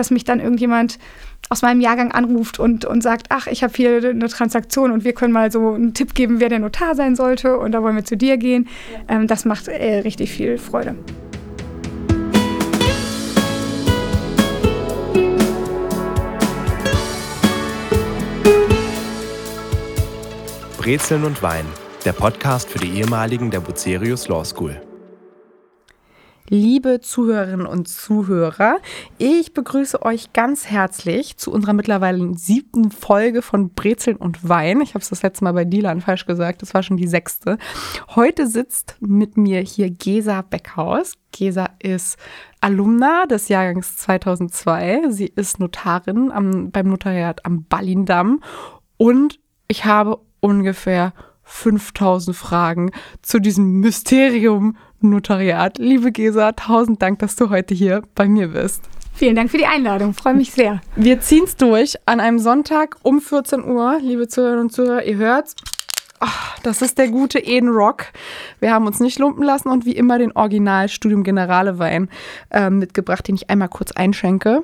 dass mich dann irgendjemand aus meinem Jahrgang anruft und, und sagt, ach, ich habe hier eine Transaktion und wir können mal so einen Tipp geben, wer der Notar sein sollte und da wollen wir zu dir gehen. Ja. Ähm, das macht äh, richtig viel Freude. Brezeln und Wein, der Podcast für die ehemaligen der Bucerius Law School. Liebe Zuhörerinnen und Zuhörer, ich begrüße euch ganz herzlich zu unserer mittlerweile siebten Folge von Brezeln und Wein. Ich habe es das letzte Mal bei Dilan falsch gesagt, das war schon die sechste. Heute sitzt mit mir hier Gesa Beckhaus. Gesa ist Alumna des Jahrgangs 2002. Sie ist Notarin am, beim Notariat am Ballindamm und ich habe ungefähr 5000 Fragen zu diesem Mysterium Notariat. Liebe Gesa, tausend Dank, dass du heute hier bei mir bist. Vielen Dank für die Einladung, freue mich sehr. Wir ziehen es durch an einem Sonntag um 14 Uhr. Liebe Zuhörerinnen und Zuhörer, ihr hört's. Oh, das ist der gute Eden Rock. Wir haben uns nicht lumpen lassen und wie immer den Original Studium Generale Wein äh, mitgebracht, den ich einmal kurz einschenke.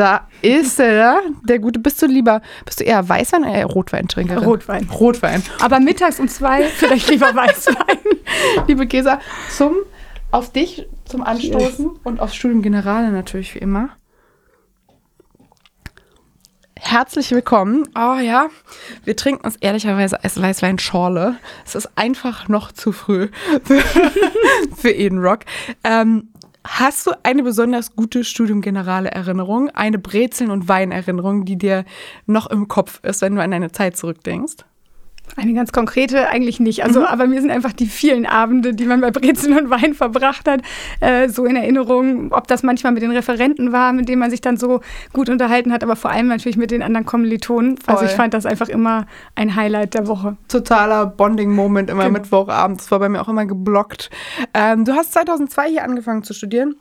Da ist er, der gute. Bist du lieber, bist du eher Weißwein oder eher Rotweintrinkerin? Rotwein. Rotwein. Aber mittags um zwei vielleicht lieber Weißwein. Liebe Gesa, zum, auf dich zum Anstoßen yes. und aufs Studium Generale natürlich wie immer. Herzlich willkommen. Oh ja, wir trinken uns ehrlicherweise als Weißwein-Schorle. Es ist einfach noch zu früh für, für Eden Rock. Ähm, Hast du eine besonders gute Studium Generale Erinnerung, eine Brezeln- und Weinerinnerung, die dir noch im Kopf ist, wenn du an deine Zeit zurückdenkst? Eine ganz konkrete eigentlich nicht. Also, mhm. aber mir sind einfach die vielen Abende, die man bei Brezeln und Wein verbracht hat, äh, so in Erinnerung. Ob das manchmal mit den Referenten war, mit denen man sich dann so gut unterhalten hat, aber vor allem natürlich mit den anderen Kommilitonen. Voll. Also ich fand das einfach immer ein Highlight der Woche. Totaler Bonding-Moment immer genau. Mittwochabend. Das war bei mir auch immer geblockt. Ähm, du hast 2002 hier angefangen zu studieren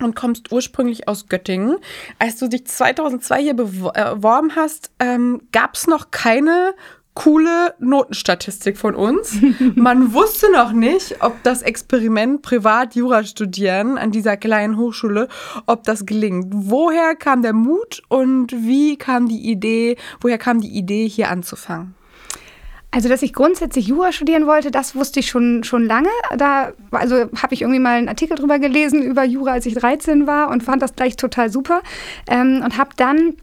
und kommst ursprünglich aus Göttingen. Als du dich 2002 hier beworben hast, ähm, gab es noch keine coole Notenstatistik von uns. Man wusste noch nicht, ob das Experiment privat Jura studieren an dieser kleinen Hochschule, ob das gelingt. Woher kam der Mut und wie kam die Idee, woher kam die Idee hier anzufangen? Also, dass ich grundsätzlich Jura studieren wollte, das wusste ich schon, schon lange. Da also habe ich irgendwie mal einen Artikel drüber gelesen über Jura, als ich 13 war und fand das gleich total super. Ähm, und habe dann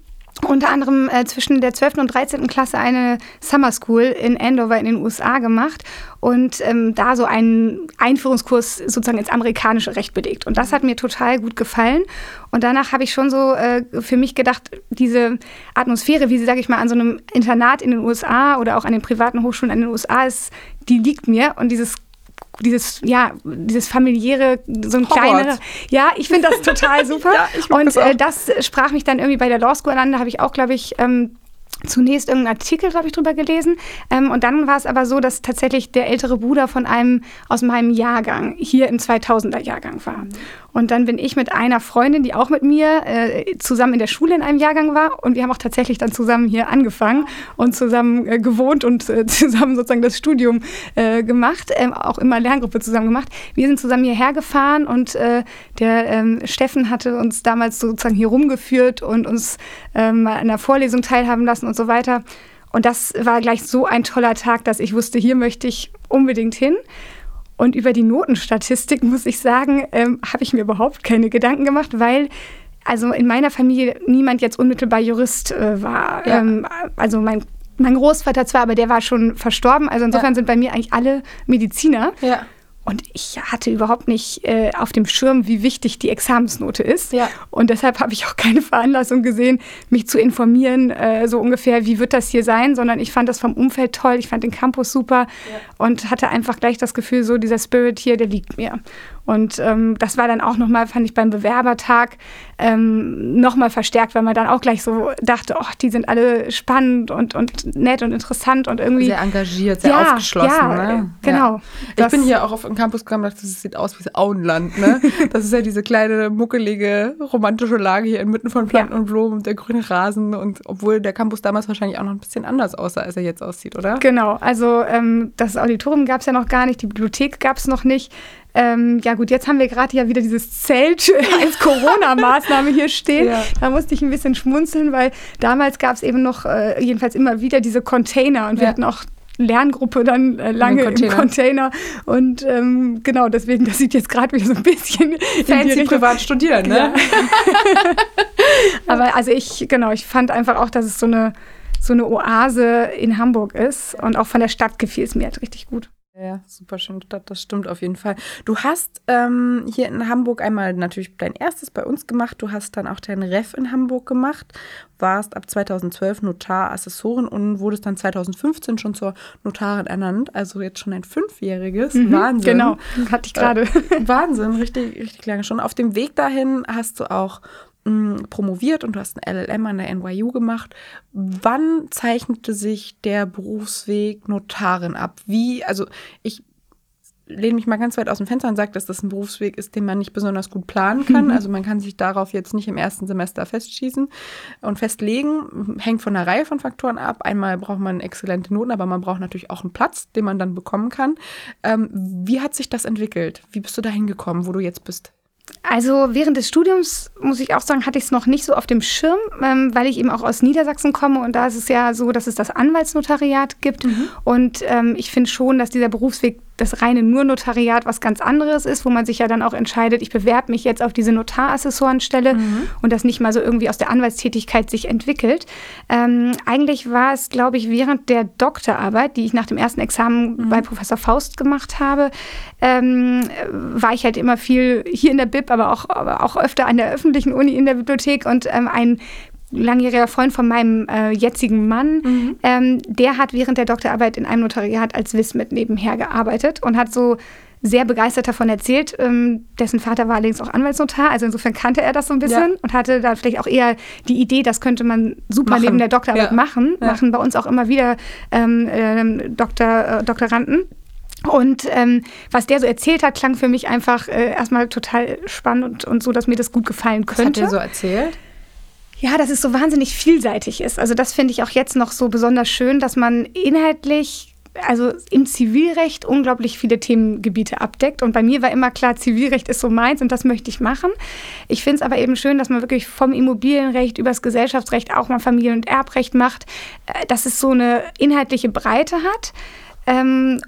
unter anderem äh, zwischen der 12. und 13. Klasse eine Summer School in Andover in den USA gemacht und ähm, da so einen Einführungskurs sozusagen ins amerikanische Recht belegt. Und das hat mir total gut gefallen. Und danach habe ich schon so äh, für mich gedacht, diese Atmosphäre, wie sie, sage ich mal, an so einem Internat in den USA oder auch an den privaten Hochschulen in den USA ist, die liegt mir. Und dieses dieses, ja, dieses familiäre, so ein kleinerer. Ja, ich finde das total super. ja, und das, äh, das sprach mich dann irgendwie bei der Law School an. Da habe ich auch, glaube ich, ähm, zunächst irgendeinen Artikel, glaube ich, drüber gelesen. Ähm, und dann war es aber so, dass tatsächlich der ältere Bruder von einem aus meinem Jahrgang hier im 2000er Jahrgang war. Und dann bin ich mit einer Freundin, die auch mit mir äh, zusammen in der Schule in einem Jahrgang war. Und wir haben auch tatsächlich dann zusammen hier angefangen und zusammen äh, gewohnt und äh, zusammen sozusagen das Studium äh, gemacht, ähm, auch immer Lerngruppe zusammen gemacht. Wir sind zusammen hierher gefahren und äh, der ähm, Steffen hatte uns damals sozusagen hier rumgeführt und uns ähm, an einer Vorlesung teilhaben lassen und so weiter. Und das war gleich so ein toller Tag, dass ich wusste, hier möchte ich unbedingt hin. Und über die Notenstatistik, muss ich sagen, ähm, habe ich mir überhaupt keine Gedanken gemacht, weil also in meiner Familie niemand jetzt unmittelbar Jurist äh, war. Ja. Ähm, also mein, mein Großvater zwar, aber der war schon verstorben. Also insofern ja. sind bei mir eigentlich alle Mediziner. Ja. Und ich hatte überhaupt nicht äh, auf dem Schirm, wie wichtig die Examensnote ist. Ja. Und deshalb habe ich auch keine Veranlassung gesehen, mich zu informieren, äh, so ungefähr, wie wird das hier sein, sondern ich fand das vom Umfeld toll, ich fand den Campus super ja. und hatte einfach gleich das Gefühl, so dieser Spirit hier, der liegt mir. Und ähm, das war dann auch nochmal, fand ich beim Bewerbertag ähm, nochmal verstärkt, weil man dann auch gleich so dachte, oh, die sind alle spannend und, und nett und interessant und irgendwie. Sehr engagiert, sehr ja, aufgeschlossen. Ja, ne? genau. Ja. Ich bin hier auch auf, Campus kam, dachte, das sieht aus wie das Auenland, ne? Das ist ja diese kleine, muckelige, romantische Lage hier inmitten von Planten ja. und Blumen und der grüne Rasen. Und obwohl der Campus damals wahrscheinlich auch noch ein bisschen anders aussah, als er jetzt aussieht, oder? Genau, also ähm, das Auditorium gab es ja noch gar nicht, die Bibliothek gab es noch nicht. Ähm, ja gut, jetzt haben wir gerade ja wieder dieses Zelt als Corona-Maßnahme hier stehen. Ja. Da musste ich ein bisschen schmunzeln, weil damals gab es eben noch äh, jedenfalls immer wieder diese Container und wir ja. hatten auch Lerngruppe dann äh, lange Container. im Container. Und ähm, genau, deswegen, das sieht jetzt gerade wieder so ein bisschen fancy privat studieren, ne? Ja. Aber also ich, genau, ich fand einfach auch, dass es so eine, so eine Oase in Hamburg ist. Und auch von der Stadt gefiel es mir halt richtig gut. Ja, super schöne Stadt, das stimmt auf jeden Fall. Du hast ähm, hier in Hamburg einmal natürlich dein erstes bei uns gemacht. Du hast dann auch dein Ref in Hamburg gemacht, warst ab 2012 Notarassessorin und wurdest dann 2015 schon zur Notarin ernannt. Also jetzt schon ein fünfjähriges. Mhm, Wahnsinn. Genau, hatte ich gerade. Äh, Wahnsinn, richtig, richtig lange schon. Auf dem Weg dahin hast du auch promoviert und du hast ein LLM an der NYU gemacht. Wann zeichnete sich der Berufsweg Notarin ab? Wie, also ich lehne mich mal ganz weit aus dem Fenster und sage, dass das ein Berufsweg ist, den man nicht besonders gut planen kann. Mhm. Also man kann sich darauf jetzt nicht im ersten Semester festschießen und festlegen. Hängt von einer Reihe von Faktoren ab. Einmal braucht man exzellente Noten, aber man braucht natürlich auch einen Platz, den man dann bekommen kann. Ähm, wie hat sich das entwickelt? Wie bist du dahin gekommen, wo du jetzt bist? Also während des Studiums, muss ich auch sagen, hatte ich es noch nicht so auf dem Schirm, ähm, weil ich eben auch aus Niedersachsen komme und da ist es ja so, dass es das Anwaltsnotariat gibt. Mhm. Und ähm, ich finde schon, dass dieser Berufsweg das reine nur Notariat was ganz anderes ist, wo man sich ja dann auch entscheidet, ich bewerbe mich jetzt auf diese Notarassessorenstelle mhm. und das nicht mal so irgendwie aus der Anwaltstätigkeit sich entwickelt. Ähm, eigentlich war es, glaube ich, während der Doktorarbeit, die ich nach dem ersten Examen mhm. bei Professor Faust gemacht habe, ähm, war ich halt immer viel hier in der Bib, aber auch, aber auch öfter an der öffentlichen Uni in der Bibliothek und ähm, ein langjähriger Freund von meinem äh, jetzigen Mann, mhm. ähm, der hat während der Doktorarbeit in einem Notariat als Wismit nebenher gearbeitet und hat so sehr begeistert davon erzählt. Ähm, dessen Vater war allerdings auch Anwaltsnotar, also insofern kannte er das so ein bisschen ja. und hatte da vielleicht auch eher die Idee, das könnte man super machen. neben der Doktorarbeit ja. machen. Ja. Machen bei uns auch immer wieder ähm, ähm, Doktor, äh, Doktoranden. Und ähm, was der so erzählt hat, klang für mich einfach äh, erstmal total spannend und, und so, dass mir das gut gefallen könnte. Was hat er so erzählt? Ja, dass es so wahnsinnig vielseitig ist. Also das finde ich auch jetzt noch so besonders schön, dass man inhaltlich, also im Zivilrecht unglaublich viele Themengebiete abdeckt. Und bei mir war immer klar, Zivilrecht ist so meins und das möchte ich machen. Ich finde es aber eben schön, dass man wirklich vom Immobilienrecht übers Gesellschaftsrecht auch mal Familien- und Erbrecht macht, äh, dass es so eine inhaltliche Breite hat. Ähm,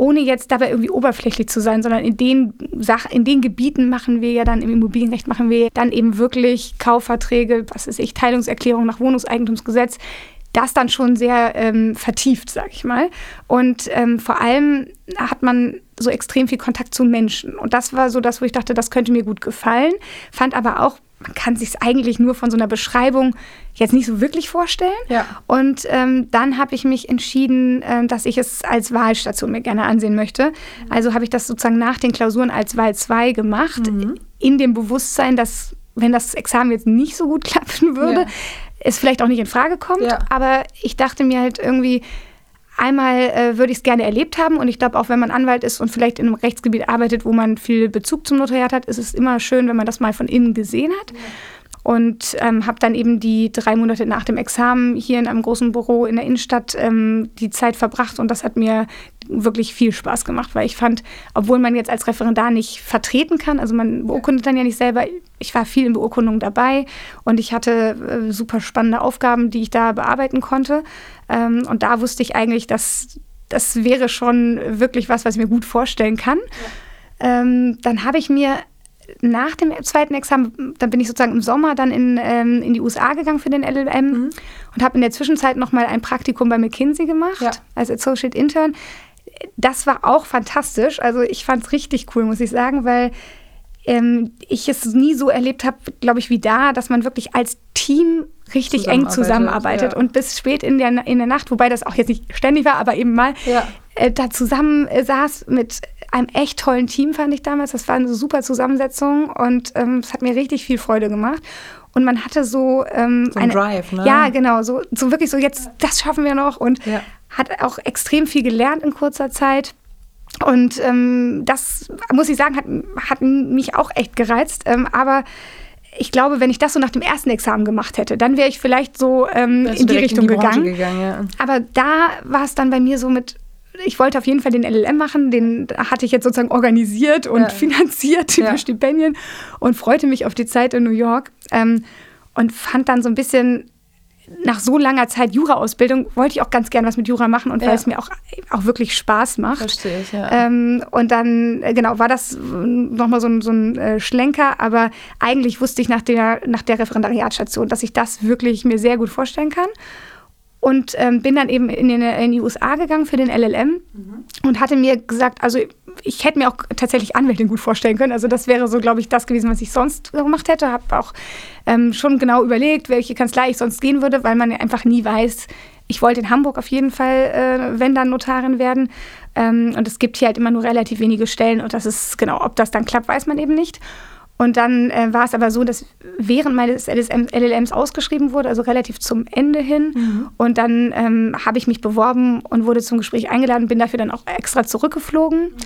ohne jetzt dabei irgendwie oberflächlich zu sein, sondern in den Sach in den Gebieten machen wir ja dann im Immobilienrecht machen wir dann eben wirklich Kaufverträge, was ist ich, Teilungserklärung nach Wohnungseigentumsgesetz, das dann schon sehr ähm, vertieft, sag ich mal. Und ähm, vor allem hat man so extrem viel Kontakt zu Menschen. Und das war so das, wo ich dachte, das könnte mir gut gefallen. Fand aber auch man kann sich es eigentlich nur von so einer Beschreibung jetzt nicht so wirklich vorstellen. Ja. Und ähm, dann habe ich mich entschieden, äh, dass ich es als Wahlstation mir gerne ansehen möchte. Mhm. Also habe ich das sozusagen nach den Klausuren als Wahl 2 gemacht, mhm. in dem Bewusstsein, dass wenn das Examen jetzt nicht so gut klappen würde, ja. es vielleicht auch nicht in Frage kommt. Ja. Aber ich dachte mir halt irgendwie, Einmal äh, würde ich es gerne erlebt haben und ich glaube, auch wenn man Anwalt ist und vielleicht in einem Rechtsgebiet arbeitet, wo man viel Bezug zum Notariat hat, ist es immer schön, wenn man das mal von innen gesehen hat. Ja und ähm, habe dann eben die drei Monate nach dem Examen hier in einem großen Büro in der Innenstadt ähm, die Zeit verbracht und das hat mir wirklich viel Spaß gemacht, weil ich fand, obwohl man jetzt als Referendar nicht vertreten kann, also man beurkundet dann ja nicht selber, ich war viel in Beurkundungen dabei und ich hatte äh, super spannende Aufgaben, die ich da bearbeiten konnte ähm, und da wusste ich eigentlich, dass das wäre schon wirklich was, was ich mir gut vorstellen kann. Ja. Ähm, dann habe ich mir nach dem zweiten Examen, dann bin ich sozusagen im Sommer dann in, ähm, in die USA gegangen für den LLM mhm. und habe in der Zwischenzeit nochmal ein Praktikum bei McKinsey gemacht ja. als Associate Intern. Das war auch fantastisch. Also ich fand es richtig cool, muss ich sagen, weil ähm, ich es nie so erlebt habe, glaube ich, wie da, dass man wirklich als Team richtig eng zusammenarbeitet ja. und bis spät in der, in der Nacht, wobei das auch jetzt nicht ständig war, aber eben mal ja. äh, da zusammen äh, saß mit einem echt tollen Team, fand ich damals. Das war eine super Zusammensetzung und ähm, es hat mir richtig viel Freude gemacht. Und man hatte so, ähm, so ein Drive, ne? Ja, genau, so, so wirklich so, jetzt, das schaffen wir noch und ja. hat auch extrem viel gelernt in kurzer Zeit. Und ähm, das, muss ich sagen, hat, hat mich auch echt gereizt. Ähm, aber ich glaube, wenn ich das so nach dem ersten Examen gemacht hätte, dann wäre ich vielleicht so ähm, in die Richtung in die gegangen. gegangen ja. Aber da war es dann bei mir so mit, ich wollte auf jeden Fall den LLM machen, den hatte ich jetzt sozusagen organisiert und ja. finanziert über ja. Stipendien und freute mich auf die Zeit in New York ähm, und fand dann so ein bisschen nach so langer Zeit Jura-Ausbildung wollte ich auch ganz gern was mit Jura machen und ja. weil es mir auch, auch wirklich Spaß macht. Verstehe ich, ja. Ähm, und dann, äh, genau, war das nochmal so ein, so ein äh, Schlenker, aber eigentlich wusste ich nach der, nach der Referendariatsstation, dass ich das wirklich mir sehr gut vorstellen kann und ähm, bin dann eben in, den, in, die USA gegangen für den LLM mhm. und hatte mir gesagt, also ich hätte mir auch tatsächlich Anwältin gut vorstellen können. Also das wäre so, glaube ich, das gewesen, was ich sonst gemacht hätte. Habe auch ähm, schon genau überlegt, welche Kanzlei ich sonst gehen würde, weil man ja einfach nie weiß. Ich wollte in Hamburg auf jeden Fall, äh, wenn dann Notarin werden. Ähm, und es gibt hier halt immer nur relativ wenige Stellen und das ist genau, ob das dann klappt, weiß man eben nicht. Und dann äh, war es aber so, dass während meines LSM, LLMs ausgeschrieben wurde, also relativ zum Ende hin. Mhm. Und dann ähm, habe ich mich beworben und wurde zum Gespräch eingeladen, bin dafür dann auch extra zurückgeflogen. Mhm.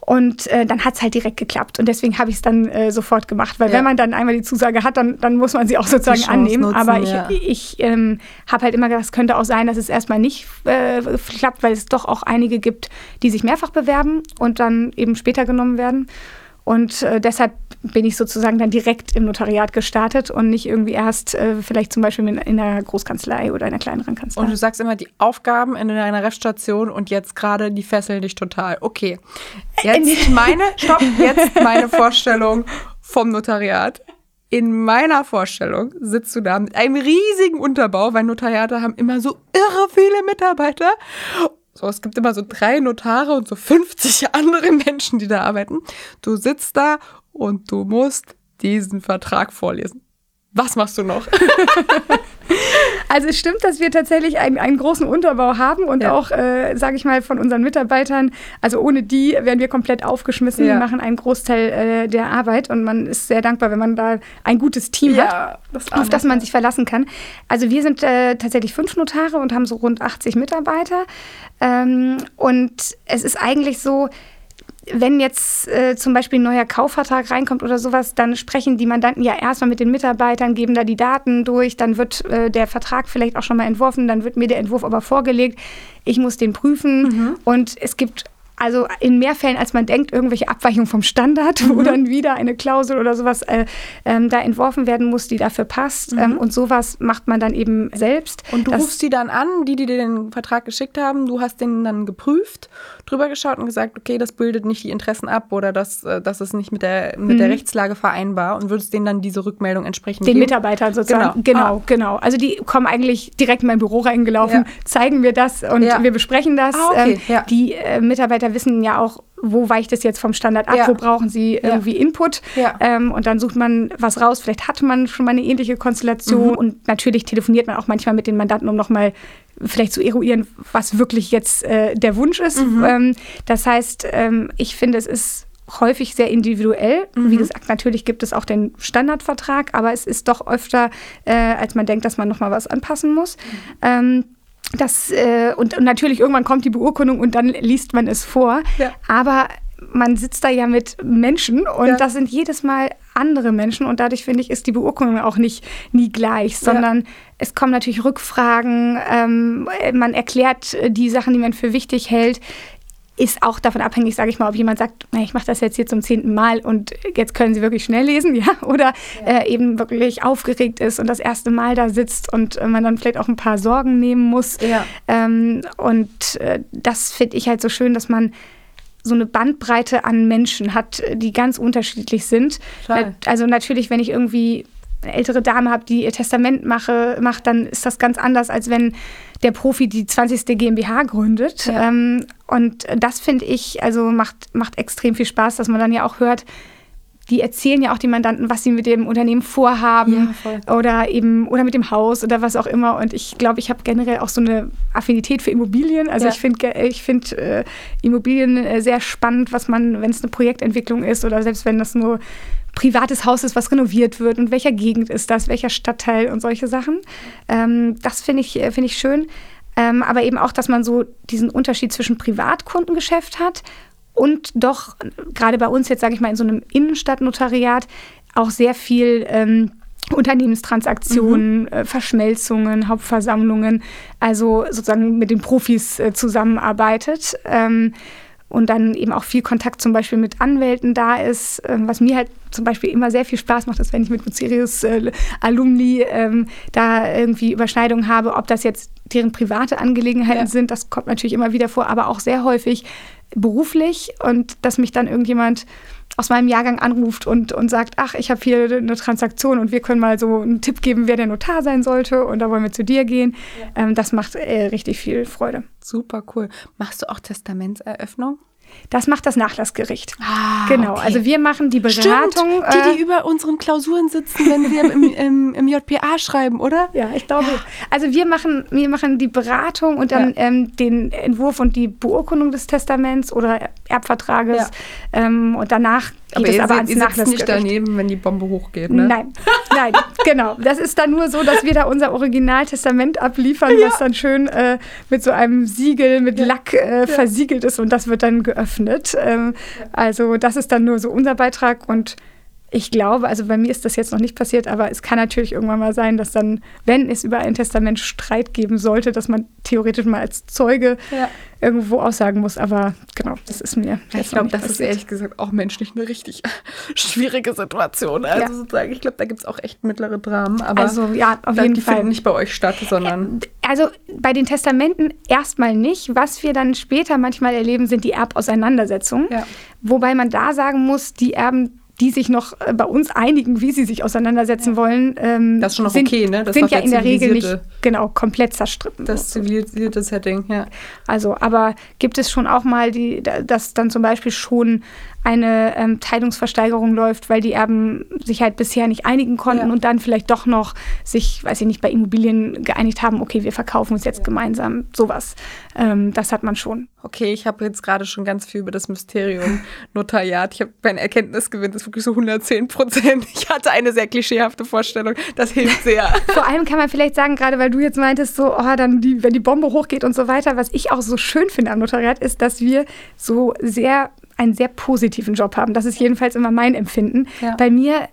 Und äh, dann hat es halt direkt geklappt. Und deswegen habe ich es dann äh, sofort gemacht. Weil ja. wenn man dann einmal die Zusage hat, dann, dann muss man sie auch sozusagen annehmen. Nutzen, Aber ich, ja. ich ähm, habe halt immer gedacht, es könnte auch sein, dass es erstmal nicht äh, klappt, weil es doch auch einige gibt, die sich mehrfach bewerben und dann eben später genommen werden. Und äh, deshalb bin ich sozusagen dann direkt im Notariat gestartet und nicht irgendwie erst äh, vielleicht zum Beispiel in, in einer Großkanzlei oder einer kleineren Kanzlei. Und du sagst immer die Aufgaben in einer Rechtstation und jetzt gerade die fesseln dich total. Okay, jetzt meine, stopp, jetzt meine Vorstellung vom Notariat. In meiner Vorstellung sitzt du da mit einem riesigen Unterbau, weil Notariate haben immer so irre viele Mitarbeiter so, es gibt immer so drei Notare und so 50 andere Menschen, die da arbeiten. Du sitzt da und du musst diesen Vertrag vorlesen. Was machst du noch? also es stimmt, dass wir tatsächlich einen, einen großen Unterbau haben und ja. auch, äh, sage ich mal, von unseren Mitarbeitern, also ohne die wären wir komplett aufgeschmissen. Ja. Die machen einen Großteil äh, der Arbeit und man ist sehr dankbar, wenn man da ein gutes Team ja, hat, das auf das man sich verlassen kann. Also wir sind äh, tatsächlich fünf Notare und haben so rund 80 Mitarbeiter. Ähm, und es ist eigentlich so, wenn jetzt äh, zum Beispiel ein neuer Kaufvertrag reinkommt oder sowas, dann sprechen die Mandanten ja erstmal mit den Mitarbeitern, geben da die Daten durch, dann wird äh, der Vertrag vielleicht auch schon mal entworfen, dann wird mir der Entwurf aber vorgelegt. Ich muss den prüfen mhm. und es gibt also in mehr Fällen, als man denkt, irgendwelche Abweichungen vom Standard, mhm. wo dann wieder eine Klausel oder sowas äh, ähm, da entworfen werden muss, die dafür passt. Mhm. Ähm, und sowas macht man dann eben selbst. Und du rufst die dann an, die, die dir den Vertrag geschickt haben, du hast den dann geprüft, drüber geschaut und gesagt, okay, das bildet nicht die Interessen ab oder das, äh, das ist nicht mit der, mit mhm. der Rechtslage vereinbar und würdest denen dann diese Rückmeldung entsprechend Den geben? Mitarbeitern sozusagen. Genau, genau, ah. genau. Also die kommen eigentlich direkt in mein Büro reingelaufen, ja. zeigen mir das und ja. wir besprechen das. Ah, okay. ähm, ja. Die äh, Mitarbeiter wissen ja auch, wo weicht es jetzt vom Standard ab, ja. wo brauchen sie irgendwie Input. Ja. Ähm, und dann sucht man was raus. Vielleicht hatte man schon mal eine ähnliche Konstellation. Mhm. Und natürlich telefoniert man auch manchmal mit den Mandanten, um nochmal vielleicht zu eruieren, was wirklich jetzt äh, der Wunsch ist. Mhm. Ähm, das heißt, ähm, ich finde, es ist häufig sehr individuell. Mhm. Wie gesagt, natürlich gibt es auch den Standardvertrag, aber es ist doch öfter, äh, als man denkt, dass man nochmal was anpassen muss. Mhm. Ähm, das, äh, und, und, natürlich irgendwann kommt die Beurkundung und dann liest man es vor. Ja. Aber man sitzt da ja mit Menschen und ja. das sind jedes Mal andere Menschen und dadurch finde ich, ist die Beurkundung auch nicht nie gleich, sondern ja. es kommen natürlich Rückfragen, ähm, man erklärt die Sachen, die man für wichtig hält ist auch davon abhängig, sage ich mal, ob jemand sagt, ich mache das jetzt hier zum zehnten Mal und jetzt können Sie wirklich schnell lesen, ja, oder ja. Äh, eben wirklich aufgeregt ist und das erste Mal da sitzt und äh, man dann vielleicht auch ein paar Sorgen nehmen muss. Ja. Ähm, und äh, das finde ich halt so schön, dass man so eine Bandbreite an Menschen hat, die ganz unterschiedlich sind. Total. Also natürlich, wenn ich irgendwie eine ältere Dame habe, die ihr Testament mache, macht, dann ist das ganz anders, als wenn der Profi die 20. GmbH gründet. Ja. Ähm, und das finde ich, also macht, macht extrem viel Spaß, dass man dann ja auch hört, die erzählen ja auch die Mandanten, was sie mit dem Unternehmen vorhaben ja, oder eben oder mit dem Haus oder was auch immer. Und ich glaube, ich habe generell auch so eine Affinität für Immobilien. Also ja. ich finde ich find, äh, Immobilien äh, sehr spannend, was man, wenn es eine Projektentwicklung ist oder selbst wenn das nur privates Haus ist, was renoviert wird und welcher Gegend ist das, welcher Stadtteil und solche Sachen. Ähm, das finde ich, äh, find ich schön. Ähm, aber eben auch, dass man so diesen Unterschied zwischen Privatkundengeschäft hat und doch gerade bei uns jetzt, sage ich mal, in so einem Innenstadtnotariat auch sehr viel ähm, Unternehmenstransaktionen, mhm. äh, Verschmelzungen, Hauptversammlungen, also sozusagen mit den Profis äh, zusammenarbeitet. Ähm, und dann eben auch viel Kontakt zum Beispiel mit Anwälten da ist. Ähm, was mir halt zum Beispiel immer sehr viel Spaß macht, ist, wenn ich mit Bucerius äh, Alumni ähm, da irgendwie Überschneidungen habe, ob das jetzt deren private Angelegenheiten ja. sind, das kommt natürlich immer wieder vor, aber auch sehr häufig beruflich und dass mich dann irgendjemand aus meinem Jahrgang anruft und, und sagt, ach, ich habe hier eine Transaktion und wir können mal so einen Tipp geben, wer der Notar sein sollte und da wollen wir zu dir gehen. Ja. Ähm, das macht äh, richtig viel Freude. Super cool. Machst du auch Testamentseröffnung? Das macht das Nachlassgericht. Ah, genau, okay. also wir machen die Beratung. Stimmt, die, die äh, über unseren Klausuren sitzen, wenn wir im, im, im, JPA schreiben, oder? Ja, ich glaube. Ja. Also wir machen, wir machen die Beratung und dann ja. ähm, den Entwurf und die Beurkundung des Testaments oder Erbvertrages. Ja. Ähm, und danach aber es aber seht, ihr nicht daneben, wenn die Bombe hochgeht, ne? Nein, nein, genau. Das ist dann nur so, dass wir da unser Originaltestament abliefern, was dann schön äh, mit so einem Siegel, mit Lack äh, versiegelt ist und das wird dann geöffnet geöffnet. Ähm, also das ist dann nur so unser Beitrag und ich glaube, also bei mir ist das jetzt noch nicht passiert, aber es kann natürlich irgendwann mal sein, dass dann, wenn es über ein Testament Streit geben sollte, dass man theoretisch mal als Zeuge ja. irgendwo aussagen muss. Aber genau, das ist mir. Ich glaube, das passiert. ist ehrlich gesagt auch menschlich eine richtig schwierige Situation. Also ja. sozusagen, ich glaube, da gibt es auch echt mittlere Dramen. Aber also ja, auf jeden die Fall. finden nicht bei euch statt, sondern. Also bei den Testamenten erstmal nicht. Was wir dann später manchmal erleben, sind die Erbauseinandersetzungen. Ja. Wobei man da sagen muss, die Erben die sich noch äh, bei uns einigen, wie sie sich auseinandersetzen ja. wollen. Ähm, das ist schon noch sind, okay, ne? Das sind ja in der Regel nicht genau komplett zerstritten. Das zivilisierte Setting, ja. Also, aber gibt es schon auch mal die, dass dann zum Beispiel schon eine ähm, Teilungsversteigerung läuft, weil die Erben sich halt bisher nicht einigen konnten ja. und dann vielleicht doch noch sich, weiß ich nicht, bei Immobilien geeinigt haben, okay, wir verkaufen uns jetzt ja. gemeinsam, sowas. Ähm, das hat man schon. Okay, ich habe jetzt gerade schon ganz viel über das Mysterium Notariat. Ich habe mein Erkenntnisgewinn ist wirklich so 110 Prozent. Ich hatte eine sehr klischeehafte Vorstellung. Das hilft sehr. Vor allem kann man vielleicht sagen, gerade weil du jetzt meintest, so, oh, dann die, wenn die Bombe hochgeht und so weiter, was ich auch so schön finde am Notariat, ist, dass wir so sehr einen sehr positiven Job haben. Das ist jedenfalls immer mein Empfinden. Ja. Bei mir,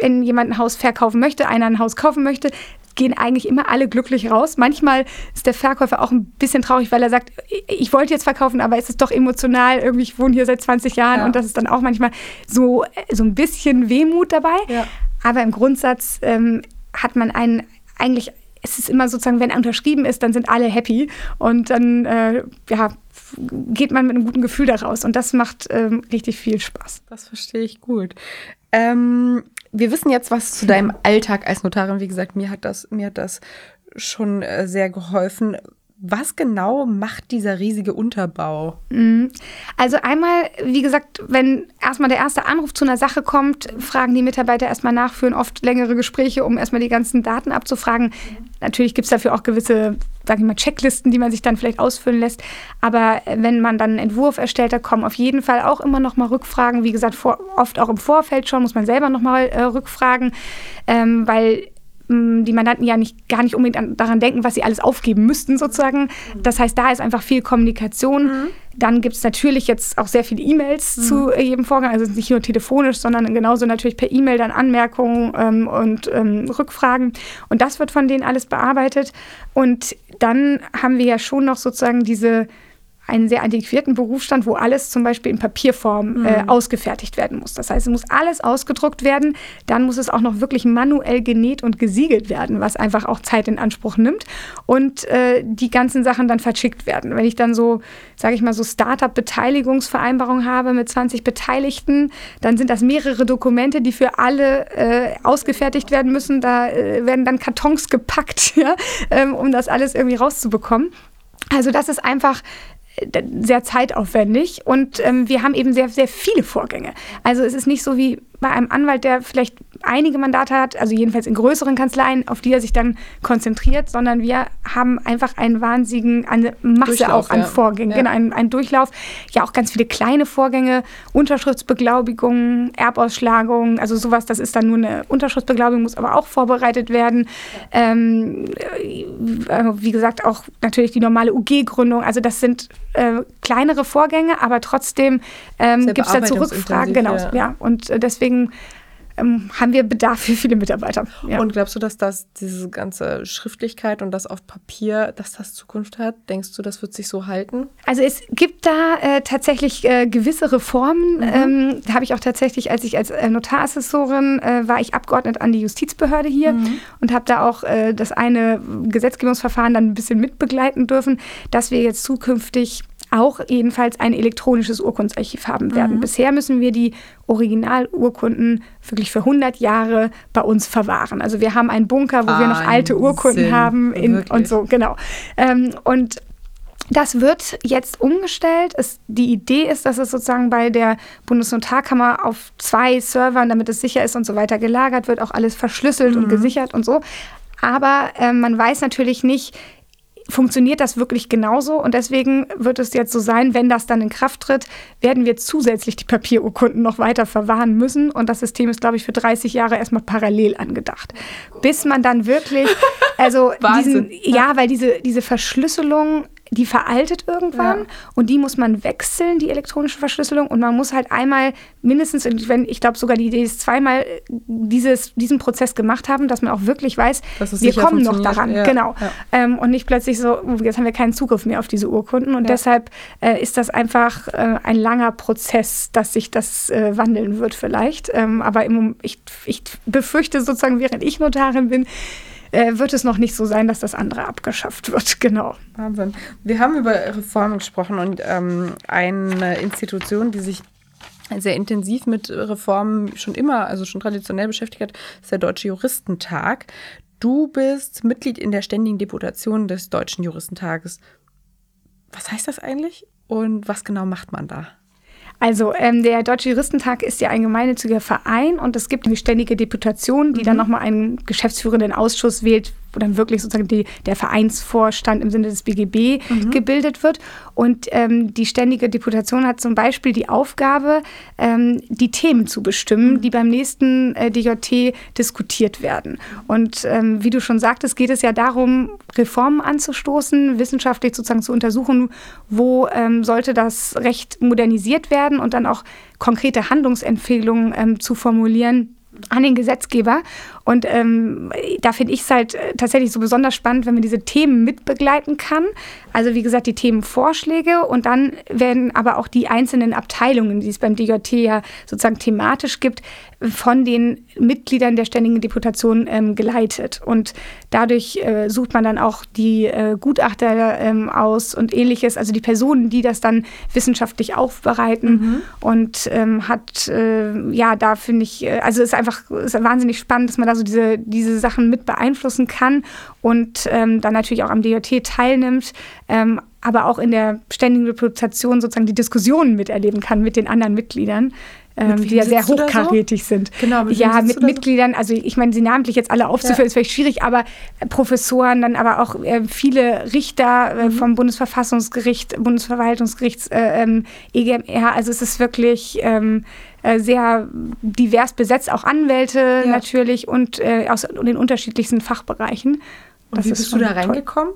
wenn jemand ein Haus verkaufen möchte, einer ein Haus kaufen möchte, gehen eigentlich immer alle glücklich raus. Manchmal ist der Verkäufer auch ein bisschen traurig, weil er sagt, ich wollte jetzt verkaufen, aber es ist doch emotional, irgendwie, ich wohne hier seit 20 Jahren ja. und das ist dann auch manchmal so, so ein bisschen Wehmut dabei. Ja. Aber im Grundsatz ähm, hat man einen eigentlich es ist immer sozusagen, wenn unterschrieben ist, dann sind alle happy und dann äh, ja, geht man mit einem guten Gefühl daraus und das macht ähm, richtig viel Spaß. Das verstehe ich gut. Ähm, wir wissen jetzt was zu deinem Alltag als Notarin. Wie gesagt, mir hat das, mir hat das schon äh, sehr geholfen. Was genau macht dieser riesige Unterbau? Mhm. Also einmal, wie gesagt, wenn erstmal der erste Anruf zu einer Sache kommt, fragen die Mitarbeiter erstmal nach, führen oft längere Gespräche, um erstmal die ganzen Daten abzufragen. Natürlich gibt es dafür auch gewisse, sage ich mal, Checklisten, die man sich dann vielleicht ausfüllen lässt. Aber wenn man dann einen Entwurf erstellt, da kommen auf jeden Fall auch immer noch mal Rückfragen. Wie gesagt, vor, oft auch im Vorfeld schon muss man selber noch mal äh, rückfragen, ähm, weil die Mandanten ja nicht, gar nicht unbedingt an, daran denken, was sie alles aufgeben müssten sozusagen. Das heißt, da ist einfach viel Kommunikation. Mhm. Dann gibt es natürlich jetzt auch sehr viele E-Mails mhm. zu jedem Vorgang, also nicht nur telefonisch, sondern genauso natürlich per E-Mail dann Anmerkungen ähm, und ähm, Rückfragen. Und das wird von denen alles bearbeitet. Und dann haben wir ja schon noch sozusagen diese einen sehr antiquierten Berufsstand, wo alles zum Beispiel in Papierform mhm. äh, ausgefertigt werden muss. Das heißt, es muss alles ausgedruckt werden, dann muss es auch noch wirklich manuell genäht und gesiegelt werden, was einfach auch Zeit in Anspruch nimmt und äh, die ganzen Sachen dann verschickt werden. Wenn ich dann so, sage ich mal, so Startup-Beteiligungsvereinbarung habe mit 20 Beteiligten, dann sind das mehrere Dokumente, die für alle äh, ausgefertigt werden müssen. Da äh, werden dann Kartons gepackt, ja, ähm, um das alles irgendwie rauszubekommen. Also das ist einfach sehr zeitaufwendig und ähm, wir haben eben sehr, sehr viele Vorgänge. Also es ist nicht so wie bei einem Anwalt, der vielleicht einige Mandate hat, also jedenfalls in größeren Kanzleien, auf die er sich dann konzentriert, sondern wir haben einfach einen wahnsinnigen, eine Masse Durchlauf, auch an ja. Vorgängen, Ja. genau, einen, einen Durchlauf, ja auch ganz viele kleine Vorgänge, Unterschriftsbeglaubigungen, Erbausschlagungen, also sowas, das ist dann nur eine Unterschriftsbeglaubigung, muss aber auch vorbereitet werden. Ähm, äh, wie gesagt, auch natürlich die normale UG-Gründung, also das sind äh, kleinere Vorgänge, aber trotzdem ähm, gibt es dazu Rückfragen, genau, ja. Und äh, deswegen ähm, haben wir Bedarf für viele Mitarbeiter. Ja. Und glaubst du, dass das diese ganze Schriftlichkeit und das auf Papier, dass das Zukunft hat? Denkst du, das wird sich so halten? Also es gibt da äh, tatsächlich äh, gewisse Reformen. Ähm, da habe ich auch tatsächlich, als ich als äh, Notarassessorin äh, war, ich Abgeordnet an die Justizbehörde hier und habe da auch äh, das eine Gesetzgebungsverfahren dann ein bisschen mitbegleiten dürfen, dass wir jetzt zukünftig auch jedenfalls ein elektronisches Urkundsarchiv haben werden. Bisher müssen wir die Originalurkunden wirklich für 100 Jahre bei uns verwahren. Also wir haben einen Bunker, wo wir noch alte Urkunden Wahnsinn, haben in, und so, genau. Ähm, und das wird jetzt umgestellt. Es, die Idee ist, dass es sozusagen bei der Bundesnotarkammer auf zwei Servern, damit es sicher ist und so weiter, gelagert wird, auch alles verschlüsselt und gesichert und so. Aber ähm, man weiß natürlich nicht, funktioniert das wirklich genauso? Und deswegen wird es jetzt so sein, wenn das dann in Kraft tritt, werden wir zusätzlich die Papierurkunden noch weiter verwahren müssen. Und das System ist, glaube ich, für 30 Jahre erstmal parallel angedacht. Bis man dann wirklich, also diesen, ja, weil diese, diese Verschlüsselung, die veraltet irgendwann Ja. und die muss man wechseln, die elektronische Verschlüsselung. Und man muss halt einmal mindestens, wenn ich glaube sogar die Idee ist, zweimal äh, dieses, diesen Prozess gemacht haben, dass man auch wirklich weiß, wir kommen noch daran. Ja, Genau. ja. Ähm, und nicht plötzlich so, oh, jetzt haben wir keinen Zugriff mehr auf diese Urkunden. Und deshalb äh, ist das einfach äh, ein langer Prozess, dass sich das äh, wandeln wird vielleicht. Ähm, aber im, ich, ich befürchte sozusagen, während ich Notarin bin, äh, wird es noch nicht so sein, dass das andere abgeschafft wird. Genau. Wahnsinn. Wir haben über Reformen gesprochen und ähm, eine Institution, die sich sehr intensiv mit Reformen schon immer, also schon traditionell beschäftigt hat, ist der Deutsche Juristentag. Du bist Mitglied in der Ständigen Deputation des Deutschen Juristentages. Was heißt das eigentlich und was genau macht man da? Also ähm, der Deutsche Juristentag ist ja ein gemeinnütziger Verein und es gibt eine ständige Deputation, die dann nochmal einen geschäftsführenden Ausschuss wählt, wo dann wirklich sozusagen die, der Vereinsvorstand im Sinne des BGB gebildet wird. Und ähm, die ständige Deputation hat zum Beispiel die Aufgabe, ähm, die Themen zu bestimmen, die beim nächsten äh, DJT diskutiert werden. Und ähm, wie du schon sagtest, geht es ja darum, Reformen anzustoßen, wissenschaftlich sozusagen zu untersuchen, wo ähm, sollte das Recht modernisiert werden und dann auch konkrete Handlungsempfehlungen ähm, zu formulieren an den Gesetzgeber. Und ähm, da finde ich es halt äh, tatsächlich so besonders spannend, wenn man diese Themen mitbegleiten kann. Also wie gesagt, die Themenvorschläge und dann werden aber auch die einzelnen Abteilungen, die es beim DJT ja sozusagen thematisch gibt, von den Mitgliedern der Ständigen Deputation ähm, geleitet. Und dadurch äh, sucht man dann auch die äh, Gutachter ähm, aus und ähnliches, also die Personen, die das dann wissenschaftlich aufbereiten und ähm, hat, äh, ja, da finde ich, äh, also es ist einfach ist wahnsinnig spannend, dass man da so diese, diese Sachen mit beeinflussen kann und ähm, dann natürlich auch am DJT teilnimmt. Ähm, aber auch in der ständigen Reputation sozusagen die Diskussionen miterleben kann mit den anderen Mitgliedern, ähm, wem die ja sehr da so? hochkarätig sind. Genau, mit ja, mit? Mitgliedern, also ich meine, sie namentlich jetzt alle aufzuführen, Ja. ist vielleicht schwierig, aber äh, Professoren, dann aber auch äh, viele Richter Mhm. äh, vom Bundesverfassungsgericht, Bundesverwaltungsgerichts, äh, ähm, EGMR, also es ist wirklich ähm, äh, sehr divers besetzt, auch Anwälte Ja. natürlich und äh, aus den unterschiedlichsten Fachbereichen. Und Das wie ist bist du da toll. reingekommen?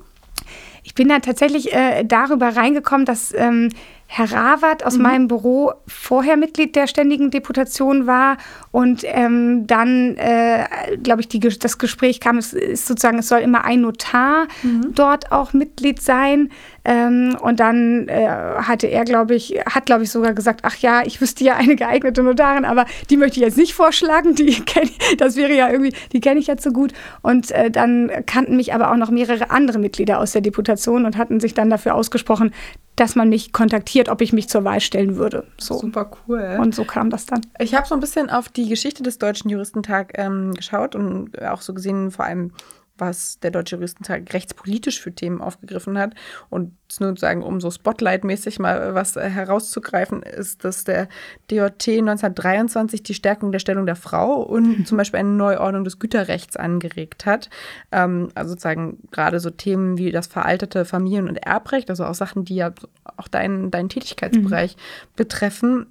Ich bin da tatsächlich äh, darüber reingekommen, dass ähm, Herr Rawat aus meinem Büro vorher Mitglied der Ständigen Deputation war und ähm, dann, äh, glaube ich, die, das Gespräch kam, es ist sozusagen, es soll immer ein Notar dort auch Mitglied sein. Ähm, und dann äh, hatte er, glaube ich, hat, glaube ich, sogar gesagt, ach ja, ich wüsste ja eine geeignete Notarin, aber die möchte ich jetzt nicht vorschlagen, die kenn ich, das wäre ja irgendwie, die kenne ich ja zu gut. Und äh, dann kannten mich aber auch noch mehrere andere Mitglieder aus der Deputation und hatten sich dann dafür ausgesprochen, dass man mich kontaktiert, ob ich mich zur Wahl stellen würde. So. Super cool. Und so kam das dann. Ich habe so ein bisschen auf die Geschichte des Deutschen Juristentag ähm, geschaut und auch so gesehen, vor allem was der Deutsche Juristentag rechtspolitisch für Themen aufgegriffen hat. Und nur sagen, um so Spotlight-mäßig mal was äh, herauszugreifen, ist, dass der DJT 1923 die Stärkung der Stellung der Frau und zum Beispiel eine Neuordnung des Güterrechts angeregt hat. Ähm, also sozusagen gerade so Themen wie das veraltete Familien- und Erbrecht, also auch Sachen, die ja auch deinen, deinen Tätigkeitsbereich mhm. betreffen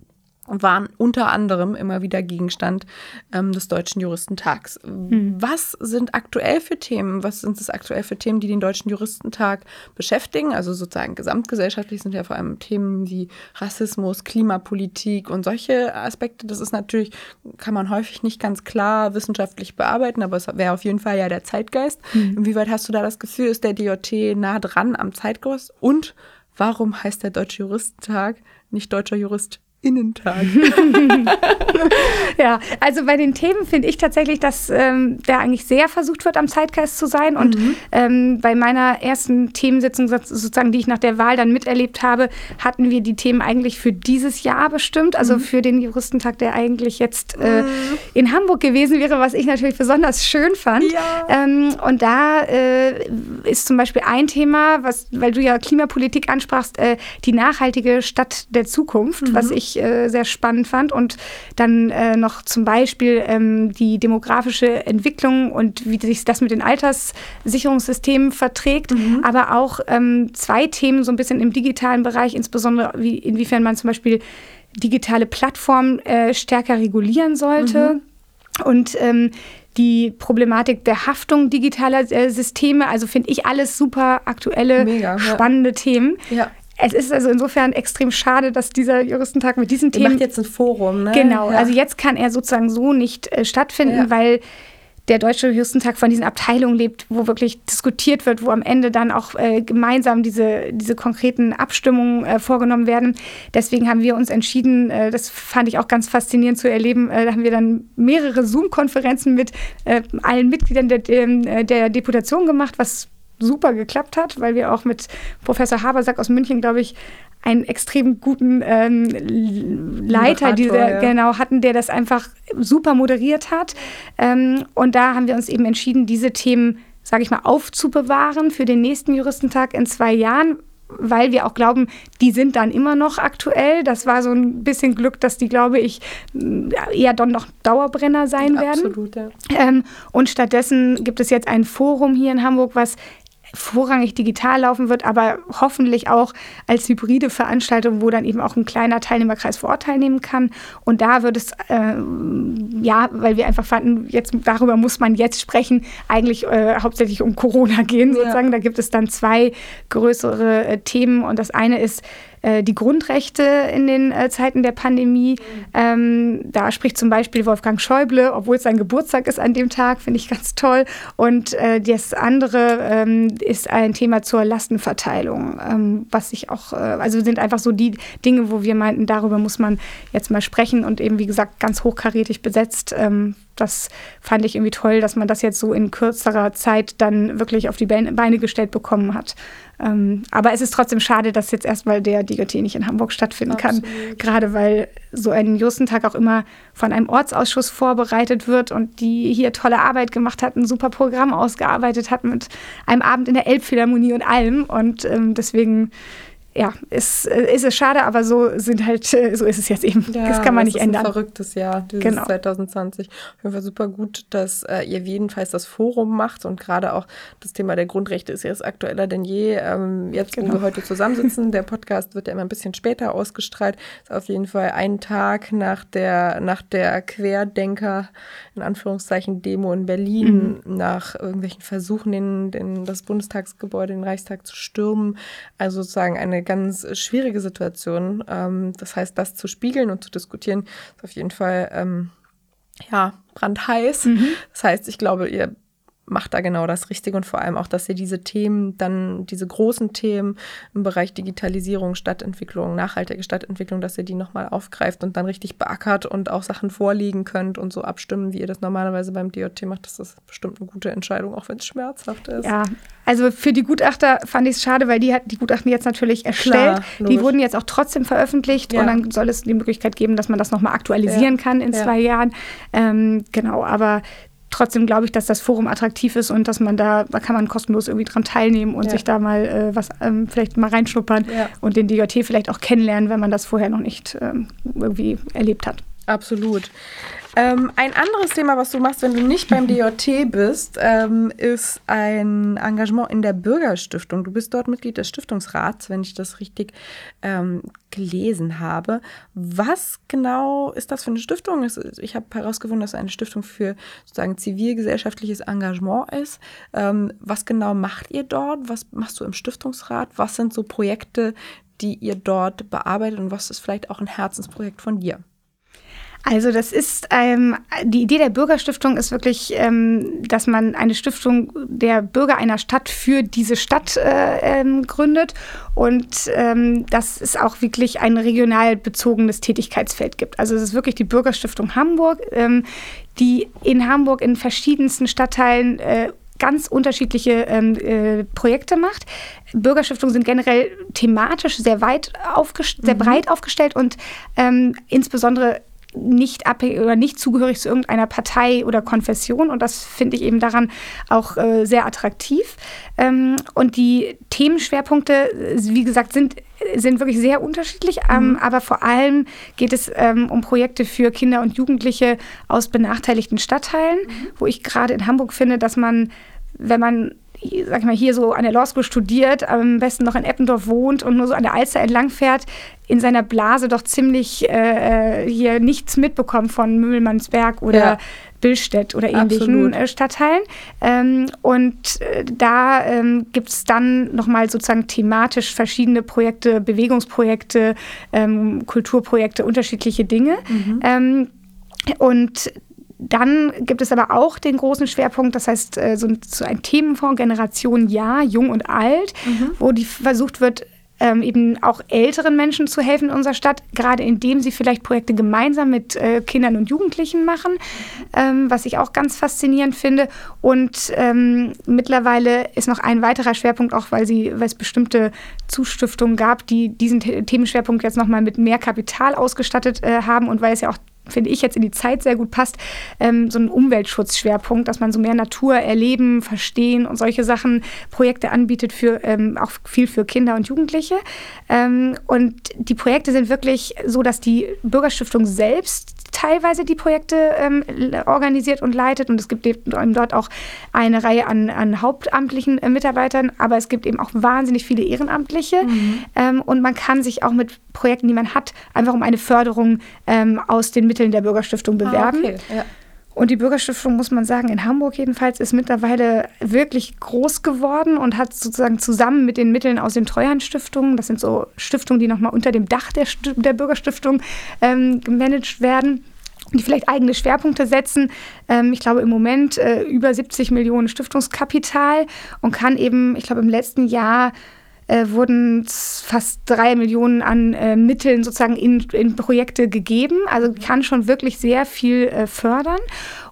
waren unter anderem immer wieder Gegenstand ähm, des Deutschen Juristentags. Mhm. Was sind aktuell für Themen? Was sind es aktuell für Themen, die den Deutschen Juristentag beschäftigen? Also sozusagen gesamtgesellschaftlich sind ja vor allem Themen wie Rassismus, Klimapolitik und solche Aspekte. Das ist natürlich, kann man häufig nicht ganz klar wissenschaftlich bearbeiten, aber es wäre auf jeden Fall ja der Zeitgeist. Mhm. Inwieweit hast du da das Gefühl, ist der DJT nah dran am Zeitgeist? Und warum heißt der Deutsche Juristentag nicht Deutscher Jurist? Innentag. ja, also bei den Themen finde ich tatsächlich, dass ähm, da eigentlich sehr versucht wird, am Zeitgeist zu sein. Und mhm. ähm, bei meiner ersten Themensitzung, sozusagen, die ich nach der Wahl dann miterlebt habe, hatten wir die Themen eigentlich für dieses Jahr bestimmt, also mhm. für den Juristentag, der eigentlich jetzt äh, mhm. in Hamburg gewesen wäre, was ich natürlich besonders schön fand. Ja. Ähm, und da äh, ist zum Beispiel ein Thema, was, weil du ja Klimapolitik ansprachst, äh, die nachhaltige Stadt der Zukunft, was mhm. ich ich äh, sehr spannend fand. Und dann äh, noch zum Beispiel ähm, die demografische Entwicklung und wie sich das mit den Alterssicherungssystemen verträgt. Mhm. Aber auch ähm, zwei Themen so ein bisschen im digitalen Bereich, insbesondere wie, inwiefern man zum Beispiel digitale Plattformen äh, stärker regulieren sollte. Mhm. Und ähm, die Problematik der Haftung digitaler äh, Systeme. Also finde ich alles super aktuelle, Mega, spannende ja. Themen. Ja. Es ist also insofern extrem schade, dass dieser Juristentag mit diesen Ihr Themen. macht jetzt ein Forum, ne? Genau, ja. also jetzt kann er sozusagen so nicht äh, stattfinden, ja. weil der Deutsche Juristentag von diesen Abteilungen lebt, wo wirklich diskutiert wird, wo am Ende dann auch äh, gemeinsam diese, diese konkreten Abstimmungen äh, vorgenommen werden. Deswegen haben wir uns entschieden, äh, das fand ich auch ganz faszinierend zu erleben, äh, da haben wir dann mehrere Zoom-Konferenzen mit äh, allen Mitgliedern der, äh, der Deputation gemacht, was super geklappt hat, weil wir auch mit Professor Habersack aus München, glaube ich, einen extrem guten ähm, Leiter dieser, ja. genau hatten, der das einfach super moderiert hat. Ähm, und da haben wir uns eben entschieden, diese Themen, sage ich mal, aufzubewahren für den nächsten Juristentag in zwei Jahren, weil wir auch glauben, die sind dann immer noch aktuell. Das war so ein bisschen Glück, dass die, glaube ich, eher dann noch Dauerbrenner sein werden. Absolut, ja. Ähm, und stattdessen gibt es jetzt ein Forum hier in Hamburg, was vorrangig digital laufen wird, aber hoffentlich auch als hybride Veranstaltung, wo dann eben auch ein kleiner Teilnehmerkreis vor Ort teilnehmen kann. Und da wird es, äh, ja, weil wir einfach fanden, jetzt darüber muss man jetzt sprechen, eigentlich äh, hauptsächlich um Corona gehen sozusagen. Ja. Da gibt es dann zwei größere äh, Themen und das eine ist äh, die Grundrechte in den äh, Zeiten der Pandemie. Ähm, da spricht zum Beispiel Wolfgang Schäuble, obwohl es sein Geburtstag ist an dem Tag, finde ich ganz toll. Und äh, das andere ähm, ist ein Thema zur Lastenverteilung, ähm, was ich auch, äh, also sind einfach so die Dinge, wo wir meinten, darüber muss man jetzt mal sprechen und eben, wie gesagt, ganz hochkarätig besetzt. Ähm, das fand ich irgendwie toll, dass man das jetzt so in kürzerer Zeit dann wirklich auf die Beine gestellt bekommen hat. Ähm, aber es ist trotzdem schade, dass jetzt erstmal der DGT nicht in Hamburg stattfinden Absolut. kann. Gerade weil so ein Juristentag auch immer von einem Ortsausschuss vorbereitet wird und die hier tolle Arbeit gemacht hat, ein super Programm ausgearbeitet hat mit einem Abend in der Elbphilharmonie und allem. Und ähm, deswegen ja, ist, äh, ist es schade, aber so sind halt, äh, so ist es jetzt eben. Ja, das kann man nicht ändern. Das ist ein verrücktes Jahr, dieses genau. 2020. Auf jeden Fall super gut, dass äh, ihr jedenfalls das Forum macht und gerade auch das Thema der Grundrechte ist jetzt aktueller denn je. Ähm, jetzt, genau. wo wir heute zusammensitzen, der Podcast wird ja immer ein bisschen später ausgestrahlt. Ist auf jeden Fall ein Tag nach der, nach der Querdenker, in Anführungszeichen, Demo in Berlin, mhm. nach irgendwelchen Versuchen, den, den, das Bundestagsgebäude, den Reichstag zu stürmen. Also sozusagen eine ganz schwierige Situation. Ähm, das heißt, das zu spiegeln und zu diskutieren, ist auf jeden Fall ähm, ja brandheiß. Mhm. Das heißt, ich glaube, ihr macht da genau das Richtige und vor allem auch, dass ihr diese Themen, dann diese großen Themen im Bereich Digitalisierung, Stadtentwicklung, nachhaltige Stadtentwicklung, dass ihr die nochmal aufgreift und dann richtig beackert und auch Sachen vorlegen könnt und so abstimmen, wie ihr das normalerweise beim DJT macht. Das ist bestimmt eine gute Entscheidung, auch wenn es schmerzhaft ist. Ja, also für die Gutachter fand ich es schade, weil die hat die Gutachten jetzt natürlich erstellt. Klar, die wurden jetzt auch trotzdem veröffentlicht ja. und dann soll es die Möglichkeit geben, dass man das nochmal aktualisieren ja. kann in ja. zwei Jahren. Ähm, genau, aber trotzdem glaube ich, dass das Forum attraktiv ist und dass man da, da kann man kostenlos irgendwie dran teilnehmen und ja. sich da mal äh, was ähm, vielleicht mal reinschnuppern ja. und den DJT vielleicht auch kennenlernen, wenn man das vorher noch nicht ähm, irgendwie erlebt hat. Absolut. Ähm, ein anderes Thema, was du machst, wenn du nicht beim DJT bist, ähm, ist ein Engagement in der Bürgerstiftung. Du bist dort Mitglied des Stiftungsrats, wenn ich das richtig ähm, gelesen habe. Was genau ist das für eine Stiftung? Ich habe herausgefunden, dass es eine Stiftung für sozusagen zivilgesellschaftliches Engagement ist. Ähm, was genau macht ihr dort? Was machst du im Stiftungsrat? Was sind so Projekte, die ihr dort bearbeitet und was ist vielleicht auch ein Herzensprojekt von dir? Also das ist ähm, die Idee der Bürgerstiftung ist wirklich, ähm, dass man eine Stiftung der Bürger einer Stadt für diese Stadt äh, ähm, gründet und ähm, dass es auch wirklich ein regional bezogenes Tätigkeitsfeld gibt. Also es ist wirklich die Bürgerstiftung Hamburg, ähm, die in Hamburg in verschiedensten Stadtteilen äh, ganz unterschiedliche ähm, äh, Projekte macht. Bürgerstiftungen sind generell thematisch sehr weit aufgestellt, sehr mhm. breit aufgestellt und ähm, insbesondere nicht abhängig oder nicht zugehörig zu irgendeiner Partei oder Konfession. Und das finde ich eben daran auch äh, sehr attraktiv. Ähm, und die Themenschwerpunkte, äh, wie gesagt, sind sind wirklich sehr unterschiedlich, ähm, mhm. aber vor allem geht es ähm, um Projekte für Kinder und Jugendliche aus benachteiligten Stadtteilen, mhm. wo ich gerade in Hamburg finde, dass man, wenn man sag ich mal, hier so an der Law School studiert, am besten noch in Eppendorf wohnt und nur so an der Alster entlang fährt, in seiner Blase doch ziemlich äh, äh hier nichts mitbekommt von Mühlmannsberg oder ja. Billstedt oder ähnlichen äh, Stadtteilen. Ähm, und äh, da ähm, gibt es dann nochmal sozusagen thematisch verschiedene Projekte, Bewegungsprojekte, ähm, Kulturprojekte, unterschiedliche Dinge. Mhm. Ähm, und dann gibt es aber auch den großen Schwerpunkt, das heißt äh, so, so ein Themenfonds Generation Ja, Jung und Alt, mhm. wo die versucht wird, ähm, eben auch älteren Menschen zu helfen in unserer Stadt, gerade indem sie vielleicht Projekte gemeinsam mit äh, Kindern und Jugendlichen machen, ähm, was ich auch ganz faszinierend finde. Und ähm, mittlerweile ist noch ein weiterer Schwerpunkt, auch weil, sie, weil es bestimmte Zustiftungen gab, die diesen Themenschwerpunkt jetzt nochmal mit mehr Kapital ausgestattet äh, haben und weil es ja auch finde ich, jetzt in die Zeit sehr gut passt, ähm, so ein Umweltschutzschwerpunkt, dass man so mehr Natur erleben, verstehen und solche Sachen, Projekte anbietet für ähm, auch viel für Kinder und Jugendliche. Ähm, und die Projekte sind wirklich so, dass die Bürgerstiftung selbst teilweise die Projekte ähm, organisiert und leitet. Und es gibt eben dort auch eine Reihe an, an hauptamtlichen äh, Mitarbeitern, aber es gibt eben auch wahnsinnig viele Ehrenamtliche. Mhm. Ähm, und man kann sich auch mit Projekten, die man hat, einfach um eine Förderung ähm, aus den Mitteln der Bürgerstiftung ah, bewerben. Ah, okay. ja. Und die Bürgerstiftung, muss man sagen, in Hamburg jedenfalls, ist mittlerweile wirklich groß geworden und hat sozusagen zusammen mit den Mitteln aus den Treuhandstiftungen, das sind so Stiftungen, die nochmal unter dem Dach der, der Bürgerstiftung ähm, gemanagt werden, die vielleicht eigene Schwerpunkte setzen. Ähm, ich glaube im Moment äh, über 70 Millionen Stiftungskapital und kann eben, ich glaube im letzten Jahr äh, wurden fast drei Millionen an äh, Mitteln sozusagen in, in, Projekte gegeben. Also kann schon wirklich sehr viel äh, fördern.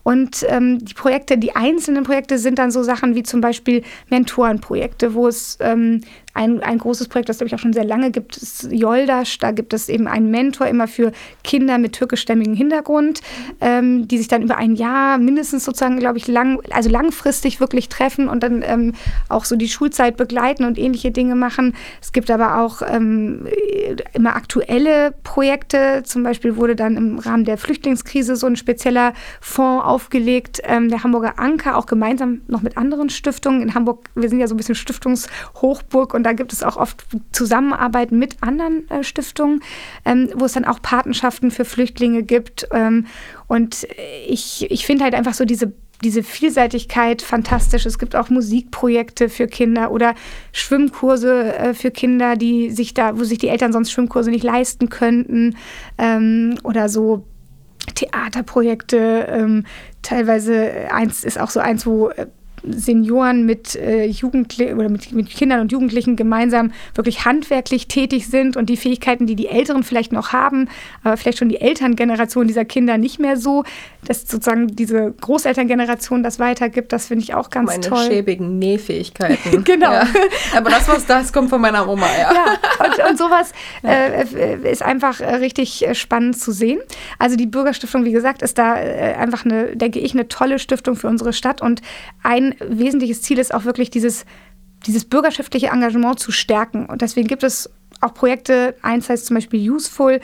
Und ähm, die Projekte, die einzelnen Projekte sind dann so Sachen wie zum Beispiel Mentorenprojekte, wo es ähm, ein, ein großes Projekt, das glaube ich auch schon sehr lange gibt, ist Joldasch. Da gibt es eben einen Mentor immer für Kinder mit türkischstämmigem Hintergrund, ähm, die sich dann über ein Jahr mindestens sozusagen, glaube ich, lang, also langfristig wirklich treffen und dann ähm, auch so die Schulzeit begleiten und ähnliche Dinge machen. Es gibt aber auch ähm, immer aktuelle Projekte. Zum Beispiel wurde dann im Rahmen der Flüchtlingskrise so ein spezieller Fonds aufgelegt, ähm, der Hamburger Anker, auch gemeinsam noch mit anderen Stiftungen. In Hamburg, wir sind ja so ein bisschen Stiftungshochburg und da gibt es auch oft Zusammenarbeit mit anderen äh, Stiftungen, ähm, wo es dann auch Patenschaften für Flüchtlinge gibt. Ähm, und ich, ich finde halt einfach so diese diese Vielseitigkeit fantastisch. Es gibt auch Musikprojekte für Kinder oder Schwimmkurse äh, für Kinder, die sich da, wo sich die Eltern sonst Schwimmkurse nicht leisten könnten. Ähm, oder so Theaterprojekte. Ähm, teilweise eins ist auch so eins, wo äh, Senioren mit äh, Jugendlichen oder mit, mit Kindern und Jugendlichen gemeinsam wirklich handwerklich tätig sind und die Fähigkeiten, die die Älteren vielleicht noch haben, aber vielleicht schon die Elterngeneration dieser Kinder nicht mehr so, dass sozusagen diese Großelterngeneration das weitergibt, das finde ich auch ganz Meine toll. Meine schäbigen Nähfähigkeiten. genau. Ja. Aber das, was das kommt von meiner Oma, ja. ja und, und sowas ja. äh, ist einfach äh, richtig äh, spannend zu sehen. Also die Bürgerstiftung, wie gesagt, ist da äh, einfach eine, denke ich, eine tolle Stiftung für unsere Stadt und ein wesentliches Ziel ist auch wirklich dieses dieses bürgerschaftliche Engagement zu stärken. Und deswegen gibt es auch Projekte, eins heißt zum Beispiel Useful,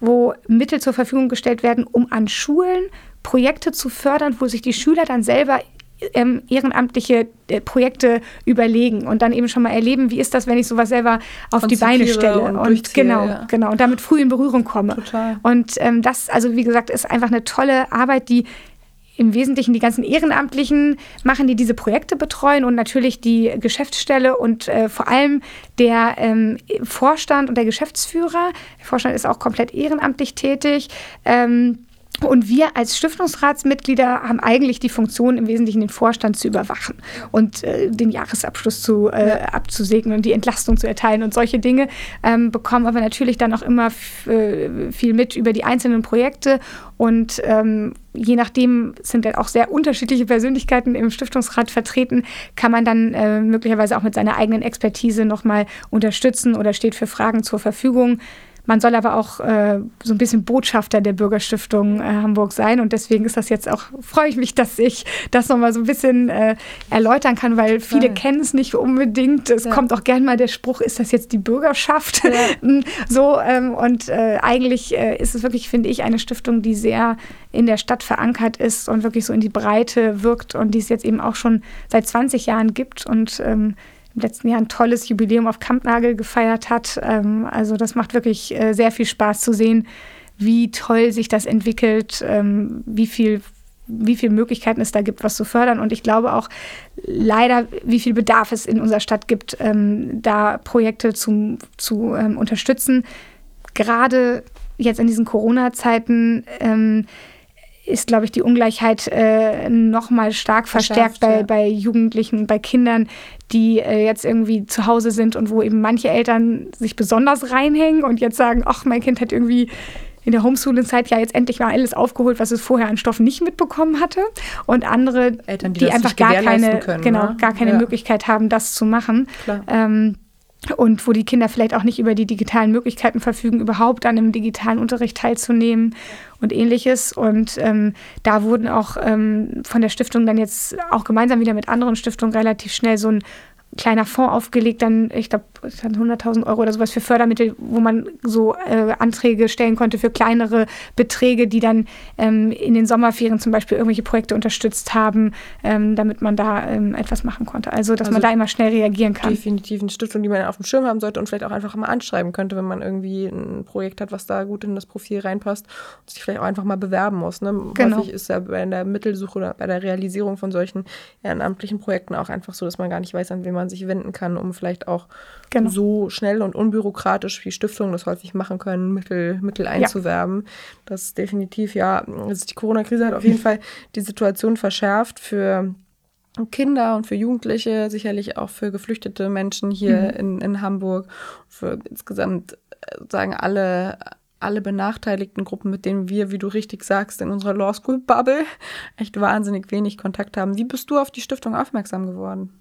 wo Mittel zur Verfügung gestellt werden, um an Schulen Projekte zu fördern, wo sich die Schüler dann selber ähm, ehrenamtliche äh, Projekte überlegen und dann eben schon mal erleben, wie ist das, wenn ich sowas selber auf die Beine stelle und, und genau, ja. genau und damit früh in Berührung komme. Total. Und ähm, das, also wie gesagt, ist einfach eine tolle Arbeit, die im Wesentlichen die ganzen Ehrenamtlichen machen, die diese Projekte betreuen und natürlich die Geschäftsstelle und äh, vor allem der ähm, Vorstand und der Geschäftsführer. Der Vorstand ist auch komplett ehrenamtlich tätig. Ähm, und wir als Stiftungsratsmitglieder haben eigentlich die Funktion, im Wesentlichen den Vorstand zu überwachen und äh, den Jahresabschluss zu, äh, ja. abzusegnen und die Entlastung zu erteilen und solche Dinge. Ähm, bekommen aber natürlich dann auch immer äh, viel mit über die einzelnen Projekte und ähm, je nachdem sind dann auch sehr unterschiedliche Persönlichkeiten im Stiftungsrat vertreten, kann man dann äh, möglicherweise auch mit seiner eigenen Expertise nochmal unterstützen oder steht für Fragen zur Verfügung. Man soll aber auch äh, so ein bisschen Botschafter der Bürgerstiftung äh, Hamburg sein. Und deswegen ist das jetzt auch, freue ich mich, dass ich das nochmal so ein bisschen äh, erläutern kann, weil viele kennen es nicht unbedingt. Es ja. kommt auch gern mal der Spruch, ist das jetzt die Bürgerschaft? Ja. so, ähm, und äh, eigentlich äh, ist es wirklich, finde ich, eine Stiftung, die sehr in der Stadt verankert ist und wirklich so in die Breite wirkt und die es jetzt eben auch schon seit 20 Jahren gibt. Und ähm, im letzten Jahr ein tolles Jubiläum auf Kampnagel gefeiert hat. Ähm, also das macht wirklich äh, sehr viel Spaß zu sehen, wie toll sich das entwickelt, ähm, wie viel wie viele Möglichkeiten es da gibt, was zu fördern. Und ich glaube auch leider, wie viel Bedarf es in unserer Stadt gibt, ähm, da Projekte zu, zu ähm, unterstützen. Gerade jetzt in diesen Corona-Zeiten ähm, ist, glaube ich, die Ungleichheit äh, noch mal stark verstärkt bei, ja. bei Jugendlichen, bei Kindern, die äh, jetzt irgendwie zu Hause sind und wo eben manche Eltern sich besonders reinhängen und jetzt sagen, ach, mein Kind hat irgendwie in der Homeschooling-Zeit ja jetzt endlich mal alles aufgeholt, was es vorher an Stoffen nicht mitbekommen hatte. Und andere, Eltern, die, die einfach gar keine, können, genau, ne? gar keine ja. Möglichkeit haben, das zu machen. Ähm, und wo die Kinder vielleicht auch nicht über die digitalen Möglichkeiten verfügen, überhaupt an einem digitalen Unterricht teilzunehmen und ähnliches. Und ähm, da wurden auch ähm, von der Stiftung dann jetzt auch gemeinsam wieder mit anderen Stiftungen relativ schnell so ein kleiner Fonds aufgelegt, dann, ich glaube, 100.000 Euro oder sowas für Fördermittel, wo man so äh, Anträge stellen konnte für kleinere Beträge, die dann ähm, in den Sommerferien zum Beispiel irgendwelche Projekte unterstützt haben, ähm, damit man da ähm, etwas machen konnte. Also, dass also man da immer schnell reagieren kann. Definitiv eine Stiftung, die man auf dem Schirm haben sollte und vielleicht auch einfach mal anschreiben könnte, wenn man irgendwie ein Projekt hat, was da gut in das Profil reinpasst und sich vielleicht auch einfach mal bewerben muss. Ne? Genau. Häufig ist ja bei der Mittelsuche oder bei der Realisierung von solchen ehrenamtlichen Projekten auch einfach so, dass man gar nicht weiß, an wen man man sich wenden kann, um vielleicht auch genau. so schnell und unbürokratisch wie Stiftungen das häufig machen können, Mittel, Mittel einzuwerben. Ja. Das ist definitiv, ja, also die Corona-Krise hat auf jeden Fall die Situation verschärft für Kinder und für Jugendliche, sicherlich auch für geflüchtete Menschen hier mhm. in, in Hamburg, für insgesamt äh, sagen alle alle benachteiligten Gruppen, mit denen wir, wie du richtig sagst, in unserer Law School Bubble echt wahnsinnig wenig Kontakt haben. Wie bist du auf die Stiftung aufmerksam geworden?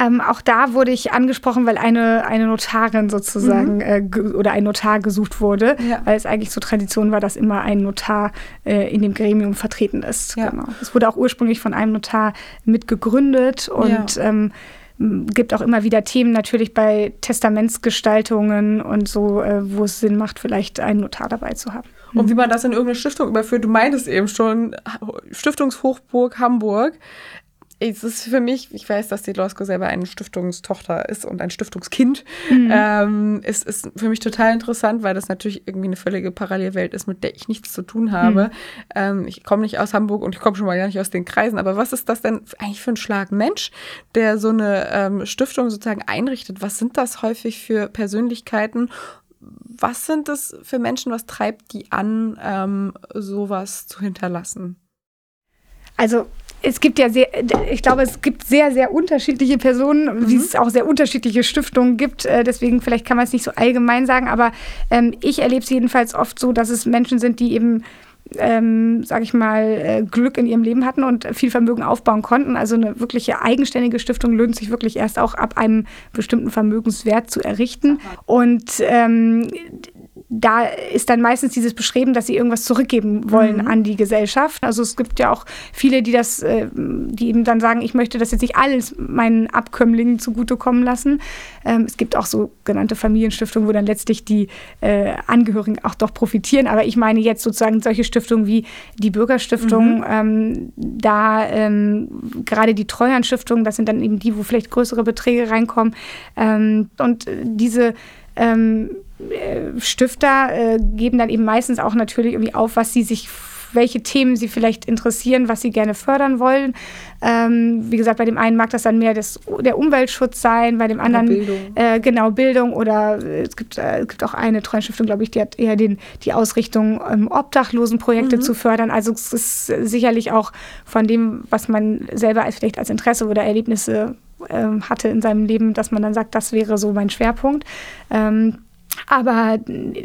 Ähm, auch da wurde ich angesprochen, weil eine, eine Notarin sozusagen mhm. äh, oder ein Notar gesucht wurde, ja. weil es eigentlich zur Tradition war, dass immer ein Notar äh, in dem Gremium vertreten ist. Ja. Genau. Es wurde auch ursprünglich von einem Notar mitgegründet und ja. ähm, gibt auch immer wieder Themen natürlich bei Testamentsgestaltungen und so, äh, wo es Sinn macht, vielleicht einen Notar dabei zu haben. Und wie man das in irgendeine Stiftung überführt, du meintest eben schon, Stiftungshochburg Hamburg es ist für mich, ich weiß, dass die Losko selber eine Stiftungstochter ist und ein Stiftungskind, mhm. ähm, ist, ist für mich total interessant, weil das natürlich irgendwie eine völlige Parallelwelt ist, mit der ich nichts zu tun habe. Mhm. Ähm, ich komme nicht aus Hamburg und ich komme schon mal gar nicht aus den Kreisen, aber was ist das denn eigentlich für ein Schlag Mensch, der so eine ähm, Stiftung sozusagen einrichtet? Was sind das häufig für Persönlichkeiten? Was sind das für Menschen? Was treibt die an, ähm, sowas zu hinterlassen? Also es gibt ja sehr, ich glaube, es gibt sehr, sehr unterschiedliche Personen, mhm. wie es auch sehr unterschiedliche Stiftungen gibt. Äh, deswegen vielleicht kann man es nicht so allgemein sagen, aber ähm, ich erlebe es jedenfalls oft so, dass es Menschen sind, die eben ähm, sage ich mal, äh, Glück in ihrem Leben hatten und viel Vermögen aufbauen konnten. Also eine wirkliche eigenständige Stiftung lohnt sich wirklich erst auch ab einem bestimmten Vermögenswert zu errichten. Und ähm, da ist dann meistens dieses Beschreiben, dass sie irgendwas zurückgeben wollen mhm. an die Gesellschaft. Also es gibt ja auch viele, die das, äh, die eben dann sagen, ich möchte das jetzt nicht alles meinen Abkömmlingen zugutekommen lassen. Ähm, es gibt auch sogenannte Familienstiftungen, wo dann letztlich die äh, Angehörigen auch doch profitieren. Aber ich meine jetzt sozusagen solche Stiftungen wie die Bürgerstiftung, mhm. ähm, da ähm, gerade die Treuhandstiftung, das sind dann eben die, wo vielleicht größere Beträge reinkommen. Ähm, und diese ähm, äh, Stifter äh, geben dann eben meistens auch natürlich irgendwie auf, was sie sich welche Themen sie vielleicht interessieren, was sie gerne fördern wollen. Ähm, wie gesagt, bei dem einen mag das dann mehr das, der Umweltschutz sein, bei dem anderen Bildung. Äh, genau Bildung oder äh, es gibt, äh, es gibt auch eine Treuenstiftung, glaube ich, die hat eher den, die Ausrichtung, ähm, Obdachlosenprojekte mhm. zu fördern. Also es ist sicherlich auch von dem, was man selber als, vielleicht als Interesse oder Erlebnisse ähm, hatte in seinem Leben, dass man dann sagt, das wäre so mein Schwerpunkt. Ähm, aber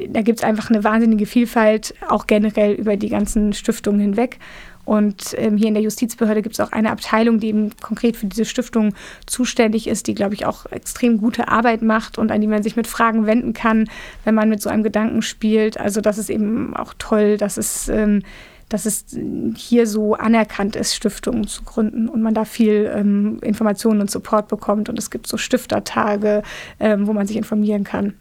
da gibt es einfach eine wahnsinnige Vielfalt, auch generell über die ganzen Stiftungen hinweg. Und ähm, hier in der Justizbehörde gibt es auch eine Abteilung, die eben konkret für diese Stiftung zuständig ist, die, glaube ich, auch extrem gute Arbeit macht und an die man sich mit Fragen wenden kann, wenn man mit so einem Gedanken spielt. Also das ist eben auch toll, dass es, ähm, dass es hier so anerkannt ist, Stiftungen zu gründen und man da viel ähm, Informationen und Support bekommt. Und es gibt so Stiftertage, ähm, wo man sich informieren kann.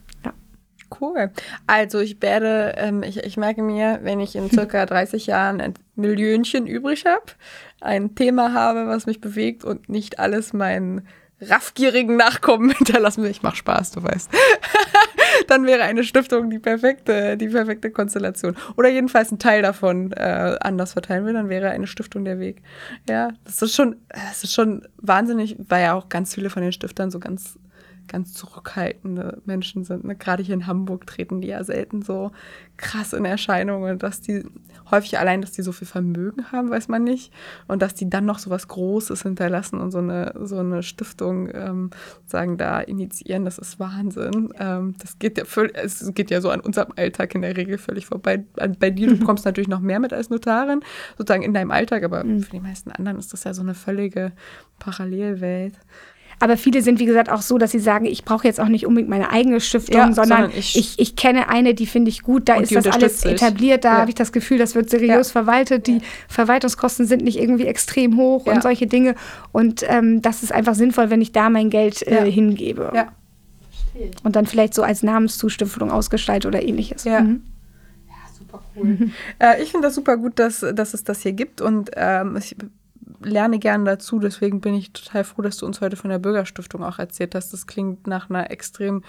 Cool. Also ich werde, ähm, ich, ich merke mir, wenn ich in circa 30 Jahren ein Millionchen übrig habe, ein Thema habe, was mich bewegt und nicht alles meinen raffgierigen Nachkommen hinterlassen will. Ich mache Spaß, du weißt. Dann wäre eine Stiftung die perfekte, die perfekte Konstellation. Oder jedenfalls ein Teil davon äh, anders verteilen will, dann wäre eine Stiftung der Weg. Ja, das ist schon, das ist schon wahnsinnig, weil ja auch ganz viele von den Stiftern so ganz ganz zurückhaltende Menschen sind. Ne? Gerade hier in Hamburg treten die ja selten so krass in Erscheinung und dass die häufig allein, dass die so viel Vermögen haben, weiß man nicht. Und dass die dann noch so was Großes hinterlassen und so eine, so eine Stiftung ähm, sagen, da initiieren, das ist Vahnsinn. Ähm, das geht ja völlig, es geht ja so an unserem Alltag in der Regel völlig vorbei. Bei dir, du bekommst natürlich noch mehr mit als Notarin, sozusagen in deinem Alltag, aber mhm. für die meisten anderen ist das ja so eine völlige Parallelwelt. Aber viele sind, wie gesagt, auch so, dass sie sagen, ich brauche jetzt auch nicht unbedingt meine eigene Stiftung, ja, sondern, sondern ich, ich, ich, kenne eine, die finde ich gut, da ist das alles etabliert, da ja. habe ich das Gefühl, das wird seriös ja. verwaltet, die Verwaltungskosten sind nicht irgendwie extrem hoch und solche Dinge. Und ähm, das ist einfach sinnvoll, wenn ich da mein Geld äh, hingebe. Ja. Und dann vielleicht so als Namenszustiftung ausgestaltet oder ähnliches. Ja. Mhm. Super cool. Mhm. Äh, ich finde das super gut, dass, dass es das hier gibt und ähm, ich lerne gerne dazu. Deswegen bin ich total froh, dass du uns heute von der Bürgerstiftung auch erzählt hast. Das klingt nach einer extrem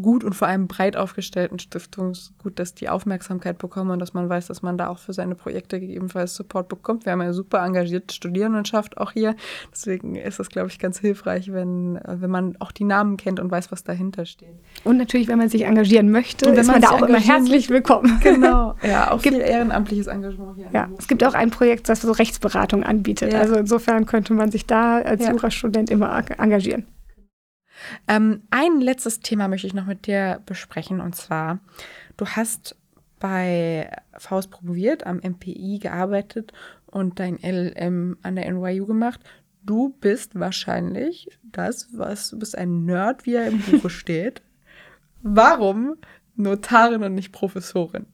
gut und vor allem breit aufgestellten Stiftung. Ist gut, dass die Aufmerksamkeit bekommen und dass man weiß, dass man da auch für seine Projekte gegebenenfalls Support bekommt. Wir haben eine super engagierte Studierendenschaft auch hier. Deswegen ist es, glaube ich, ganz hilfreich, wenn, wenn man auch die Namen kennt und weiß, was dahinter steht. Und natürlich, wenn man sich engagieren möchte, und ist man, man da auch immer herzlich willkommen. Genau. Ja, auch gibt, viel ehrenamtliches Engagement hier. Ja, es gibt auch ein Projekt, das so Rechtsberatung anbietet. Ja. Also insofern könnte man sich da als ja. Jurastudent immer engagieren. Ähm, ein letztes Thema möchte ich noch mit dir besprechen und zwar, du hast bei Faust promoviert, am MPI gearbeitet und dein LLM an der NYU gemacht. Du bist wahrscheinlich das, was du bist ein Nerd, wie er im Buche steht. Warum Notarin und nicht Professorin?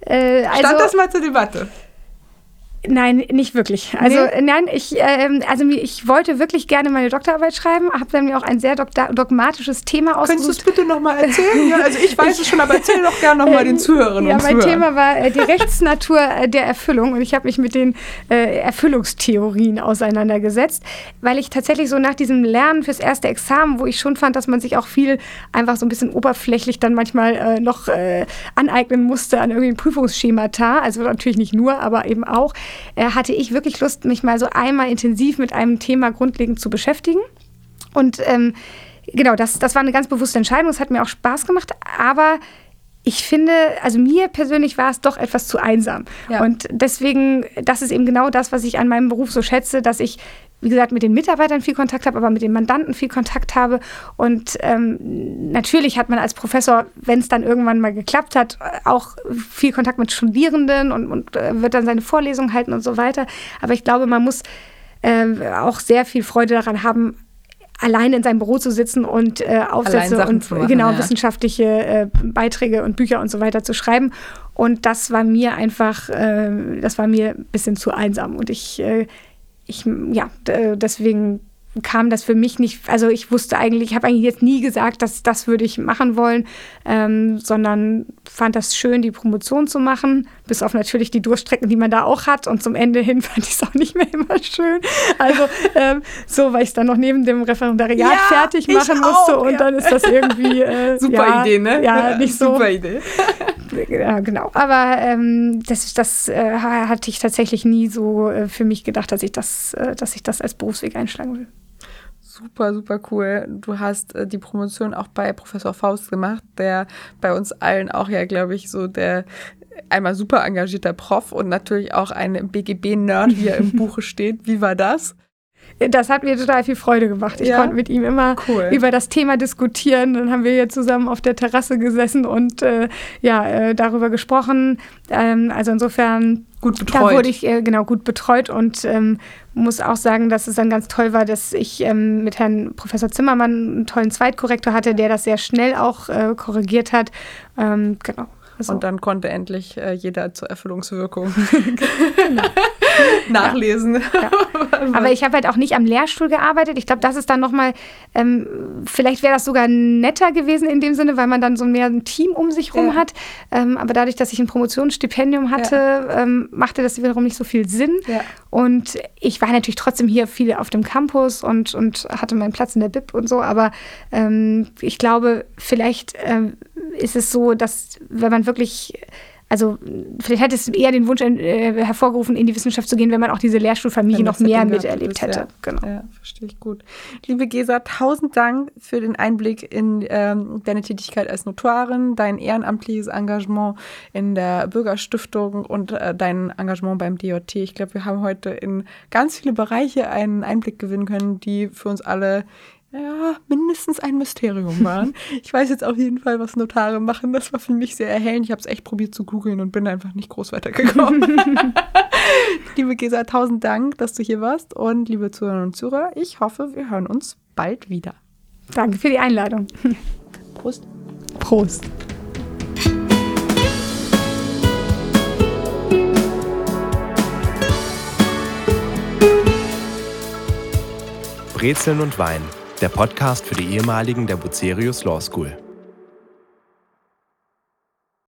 Äh, also, Stand das mal zur Debatte? Nein, nicht wirklich. Also nee. nein, ich, äh, also ich wollte wirklich gerne meine Doktorarbeit schreiben, habe dann mir auch ein sehr dogmatisches Thema ausgesucht. Könntest du es bitte nochmal erzählen? ja, also ich weiß ich, es schon, aber erzähl doch gerne nochmal den Zuhörern Ja, mein Thema war äh, die Rechtsnatur äh, der Erfüllung und ich habe mich mit den äh, Erfüllungstheorien auseinandergesetzt, weil ich tatsächlich so nach diesem Lernen fürs erste Examen, wo ich schon fand, dass man sich auch viel einfach so ein bisschen oberflächlich dann manchmal äh, noch äh, aneignen musste an irgendwie Prüfungsschemata, also natürlich nicht nur, aber eben auch, äh, hatte ich wirklich Lust, mich mal so einmal intensiv mit einem Thema grundlegend zu beschäftigen. Und ähm, genau, das, das war eine ganz bewusste Entscheidung. Es hat mir auch Spaß gemacht, aber ich finde, also mir persönlich war es doch etwas zu einsam. Ja. Und deswegen, das ist eben genau das, was ich an meinem Beruf so schätze, dass ich wie gesagt, mit den Mitarbeitern viel Kontakt habe, aber mit den Mandanten viel Kontakt habe. Und ähm, natürlich hat man als Professor, wenn es dann irgendwann mal geklappt hat, auch viel Kontakt mit Studierenden und, und äh, wird dann seine Vorlesungen halten und so weiter. Aber ich glaube, man muss äh, auch sehr viel Freude daran haben, alleine in seinem Büro zu sitzen und äh, Aufsätze und machen, genau ja. wissenschaftliche äh, Beiträge und Bücher und so weiter zu schreiben. Und das war mir einfach, äh, das war mir ein bisschen zu einsam. Und ich äh, ich, ja, deswegen kam das für mich nicht, also ich wusste eigentlich, ich habe eigentlich jetzt nie gesagt, dass das würde ich machen wollen, ähm, sondern fand das schön, die Promotion zu machen, bis auf natürlich die Durchstrecken, die man da auch hat und zum Ende hin fand ich es auch nicht mehr immer schön. Also ähm, so, weil ich es dann noch neben dem Referendariat ja, fertig machen musste auch, und ja. dann ist das irgendwie äh, super ja, Idee, ne? Ja, nicht so. Super Idee. ja, genau. Aber ähm, das, das äh, hatte ich tatsächlich nie so äh, für mich gedacht, dass ich das, äh, dass ich das als Berufsweg einschlagen will super, super cool. Du hast äh, die Promotion auch bei Professor Faust gemacht, der bei uns allen auch ja, glaube ich, so der einmal super engagierter Prof und natürlich auch ein BGB-Nerd, wie er im Buche steht. Wie war das? Das hat mir total viel Freude gemacht. Ich ja? konnte mit ihm immer cool. über das Thema diskutieren. Dann haben wir hier zusammen auf der Terrasse gesessen und äh, ja, äh, darüber gesprochen. Ähm, also insofern gut betreut. Da wurde ich äh, genau gut betreut und ähm, muss auch sagen, dass es dann ganz toll war, dass ich ähm, mit Herrn Professor Zimmermann einen tollen Zweitkorrektor hatte, der das sehr schnell auch äh, korrigiert hat. Ähm, genau. Also. Und dann konnte endlich äh, jeder zur Erfüllungswirkung genau. nachlesen. Ja. Aber ich habe halt auch nicht am Lehrstuhl gearbeitet. Ich glaube, das ist dann nochmal, ähm, vielleicht wäre das sogar netter gewesen in dem Sinne, weil man dann so mehr ein Team um sich rum ja. hat. Ähm, aber dadurch, dass ich ein Promotionsstipendium hatte, ja. ähm, machte das wiederum nicht so viel Sinn. Und ich war natürlich trotzdem hier viel auf dem Campus und, und hatte meinen Platz in der BIP und so. Aber ähm, ich glaube, vielleicht ähm, ist es so, dass wenn man wirklich also vielleicht hätte es eher den Wunsch äh, hervorgerufen, in die Wissenschaft zu gehen, wenn man auch diese Lehrstuhlfamilie noch mehr miterlebt hätte. Ja, genau. ja, verstehe ich gut. Liebe Gesa, tausend Dank für den Einblick in ähm, deine Tätigkeit als Notarin, dein ehrenamtliches Engagement in der Bürgerstiftung und äh, dein Engagement beim DJT. Ich glaube, wir haben heute in ganz viele Bereiche einen Einblick gewinnen können, die für uns alle ja, mindestens ein Mysterium waren. ich weiß jetzt auf jeden Fall, was Notare machen. Das war für mich sehr erhellend. Ich habe es echt probiert zu googeln und bin einfach nicht groß weitergekommen. liebe Gesa, tausend Dank, dass du hier warst. Und liebe Zuhörerinnen und Zuhörer, ich hoffe, wir hören uns bald wieder. Danke für die Einladung. Prost. Prost. Brezeln und Wein der Podcast für die ehemaligen der Bucerius Law School.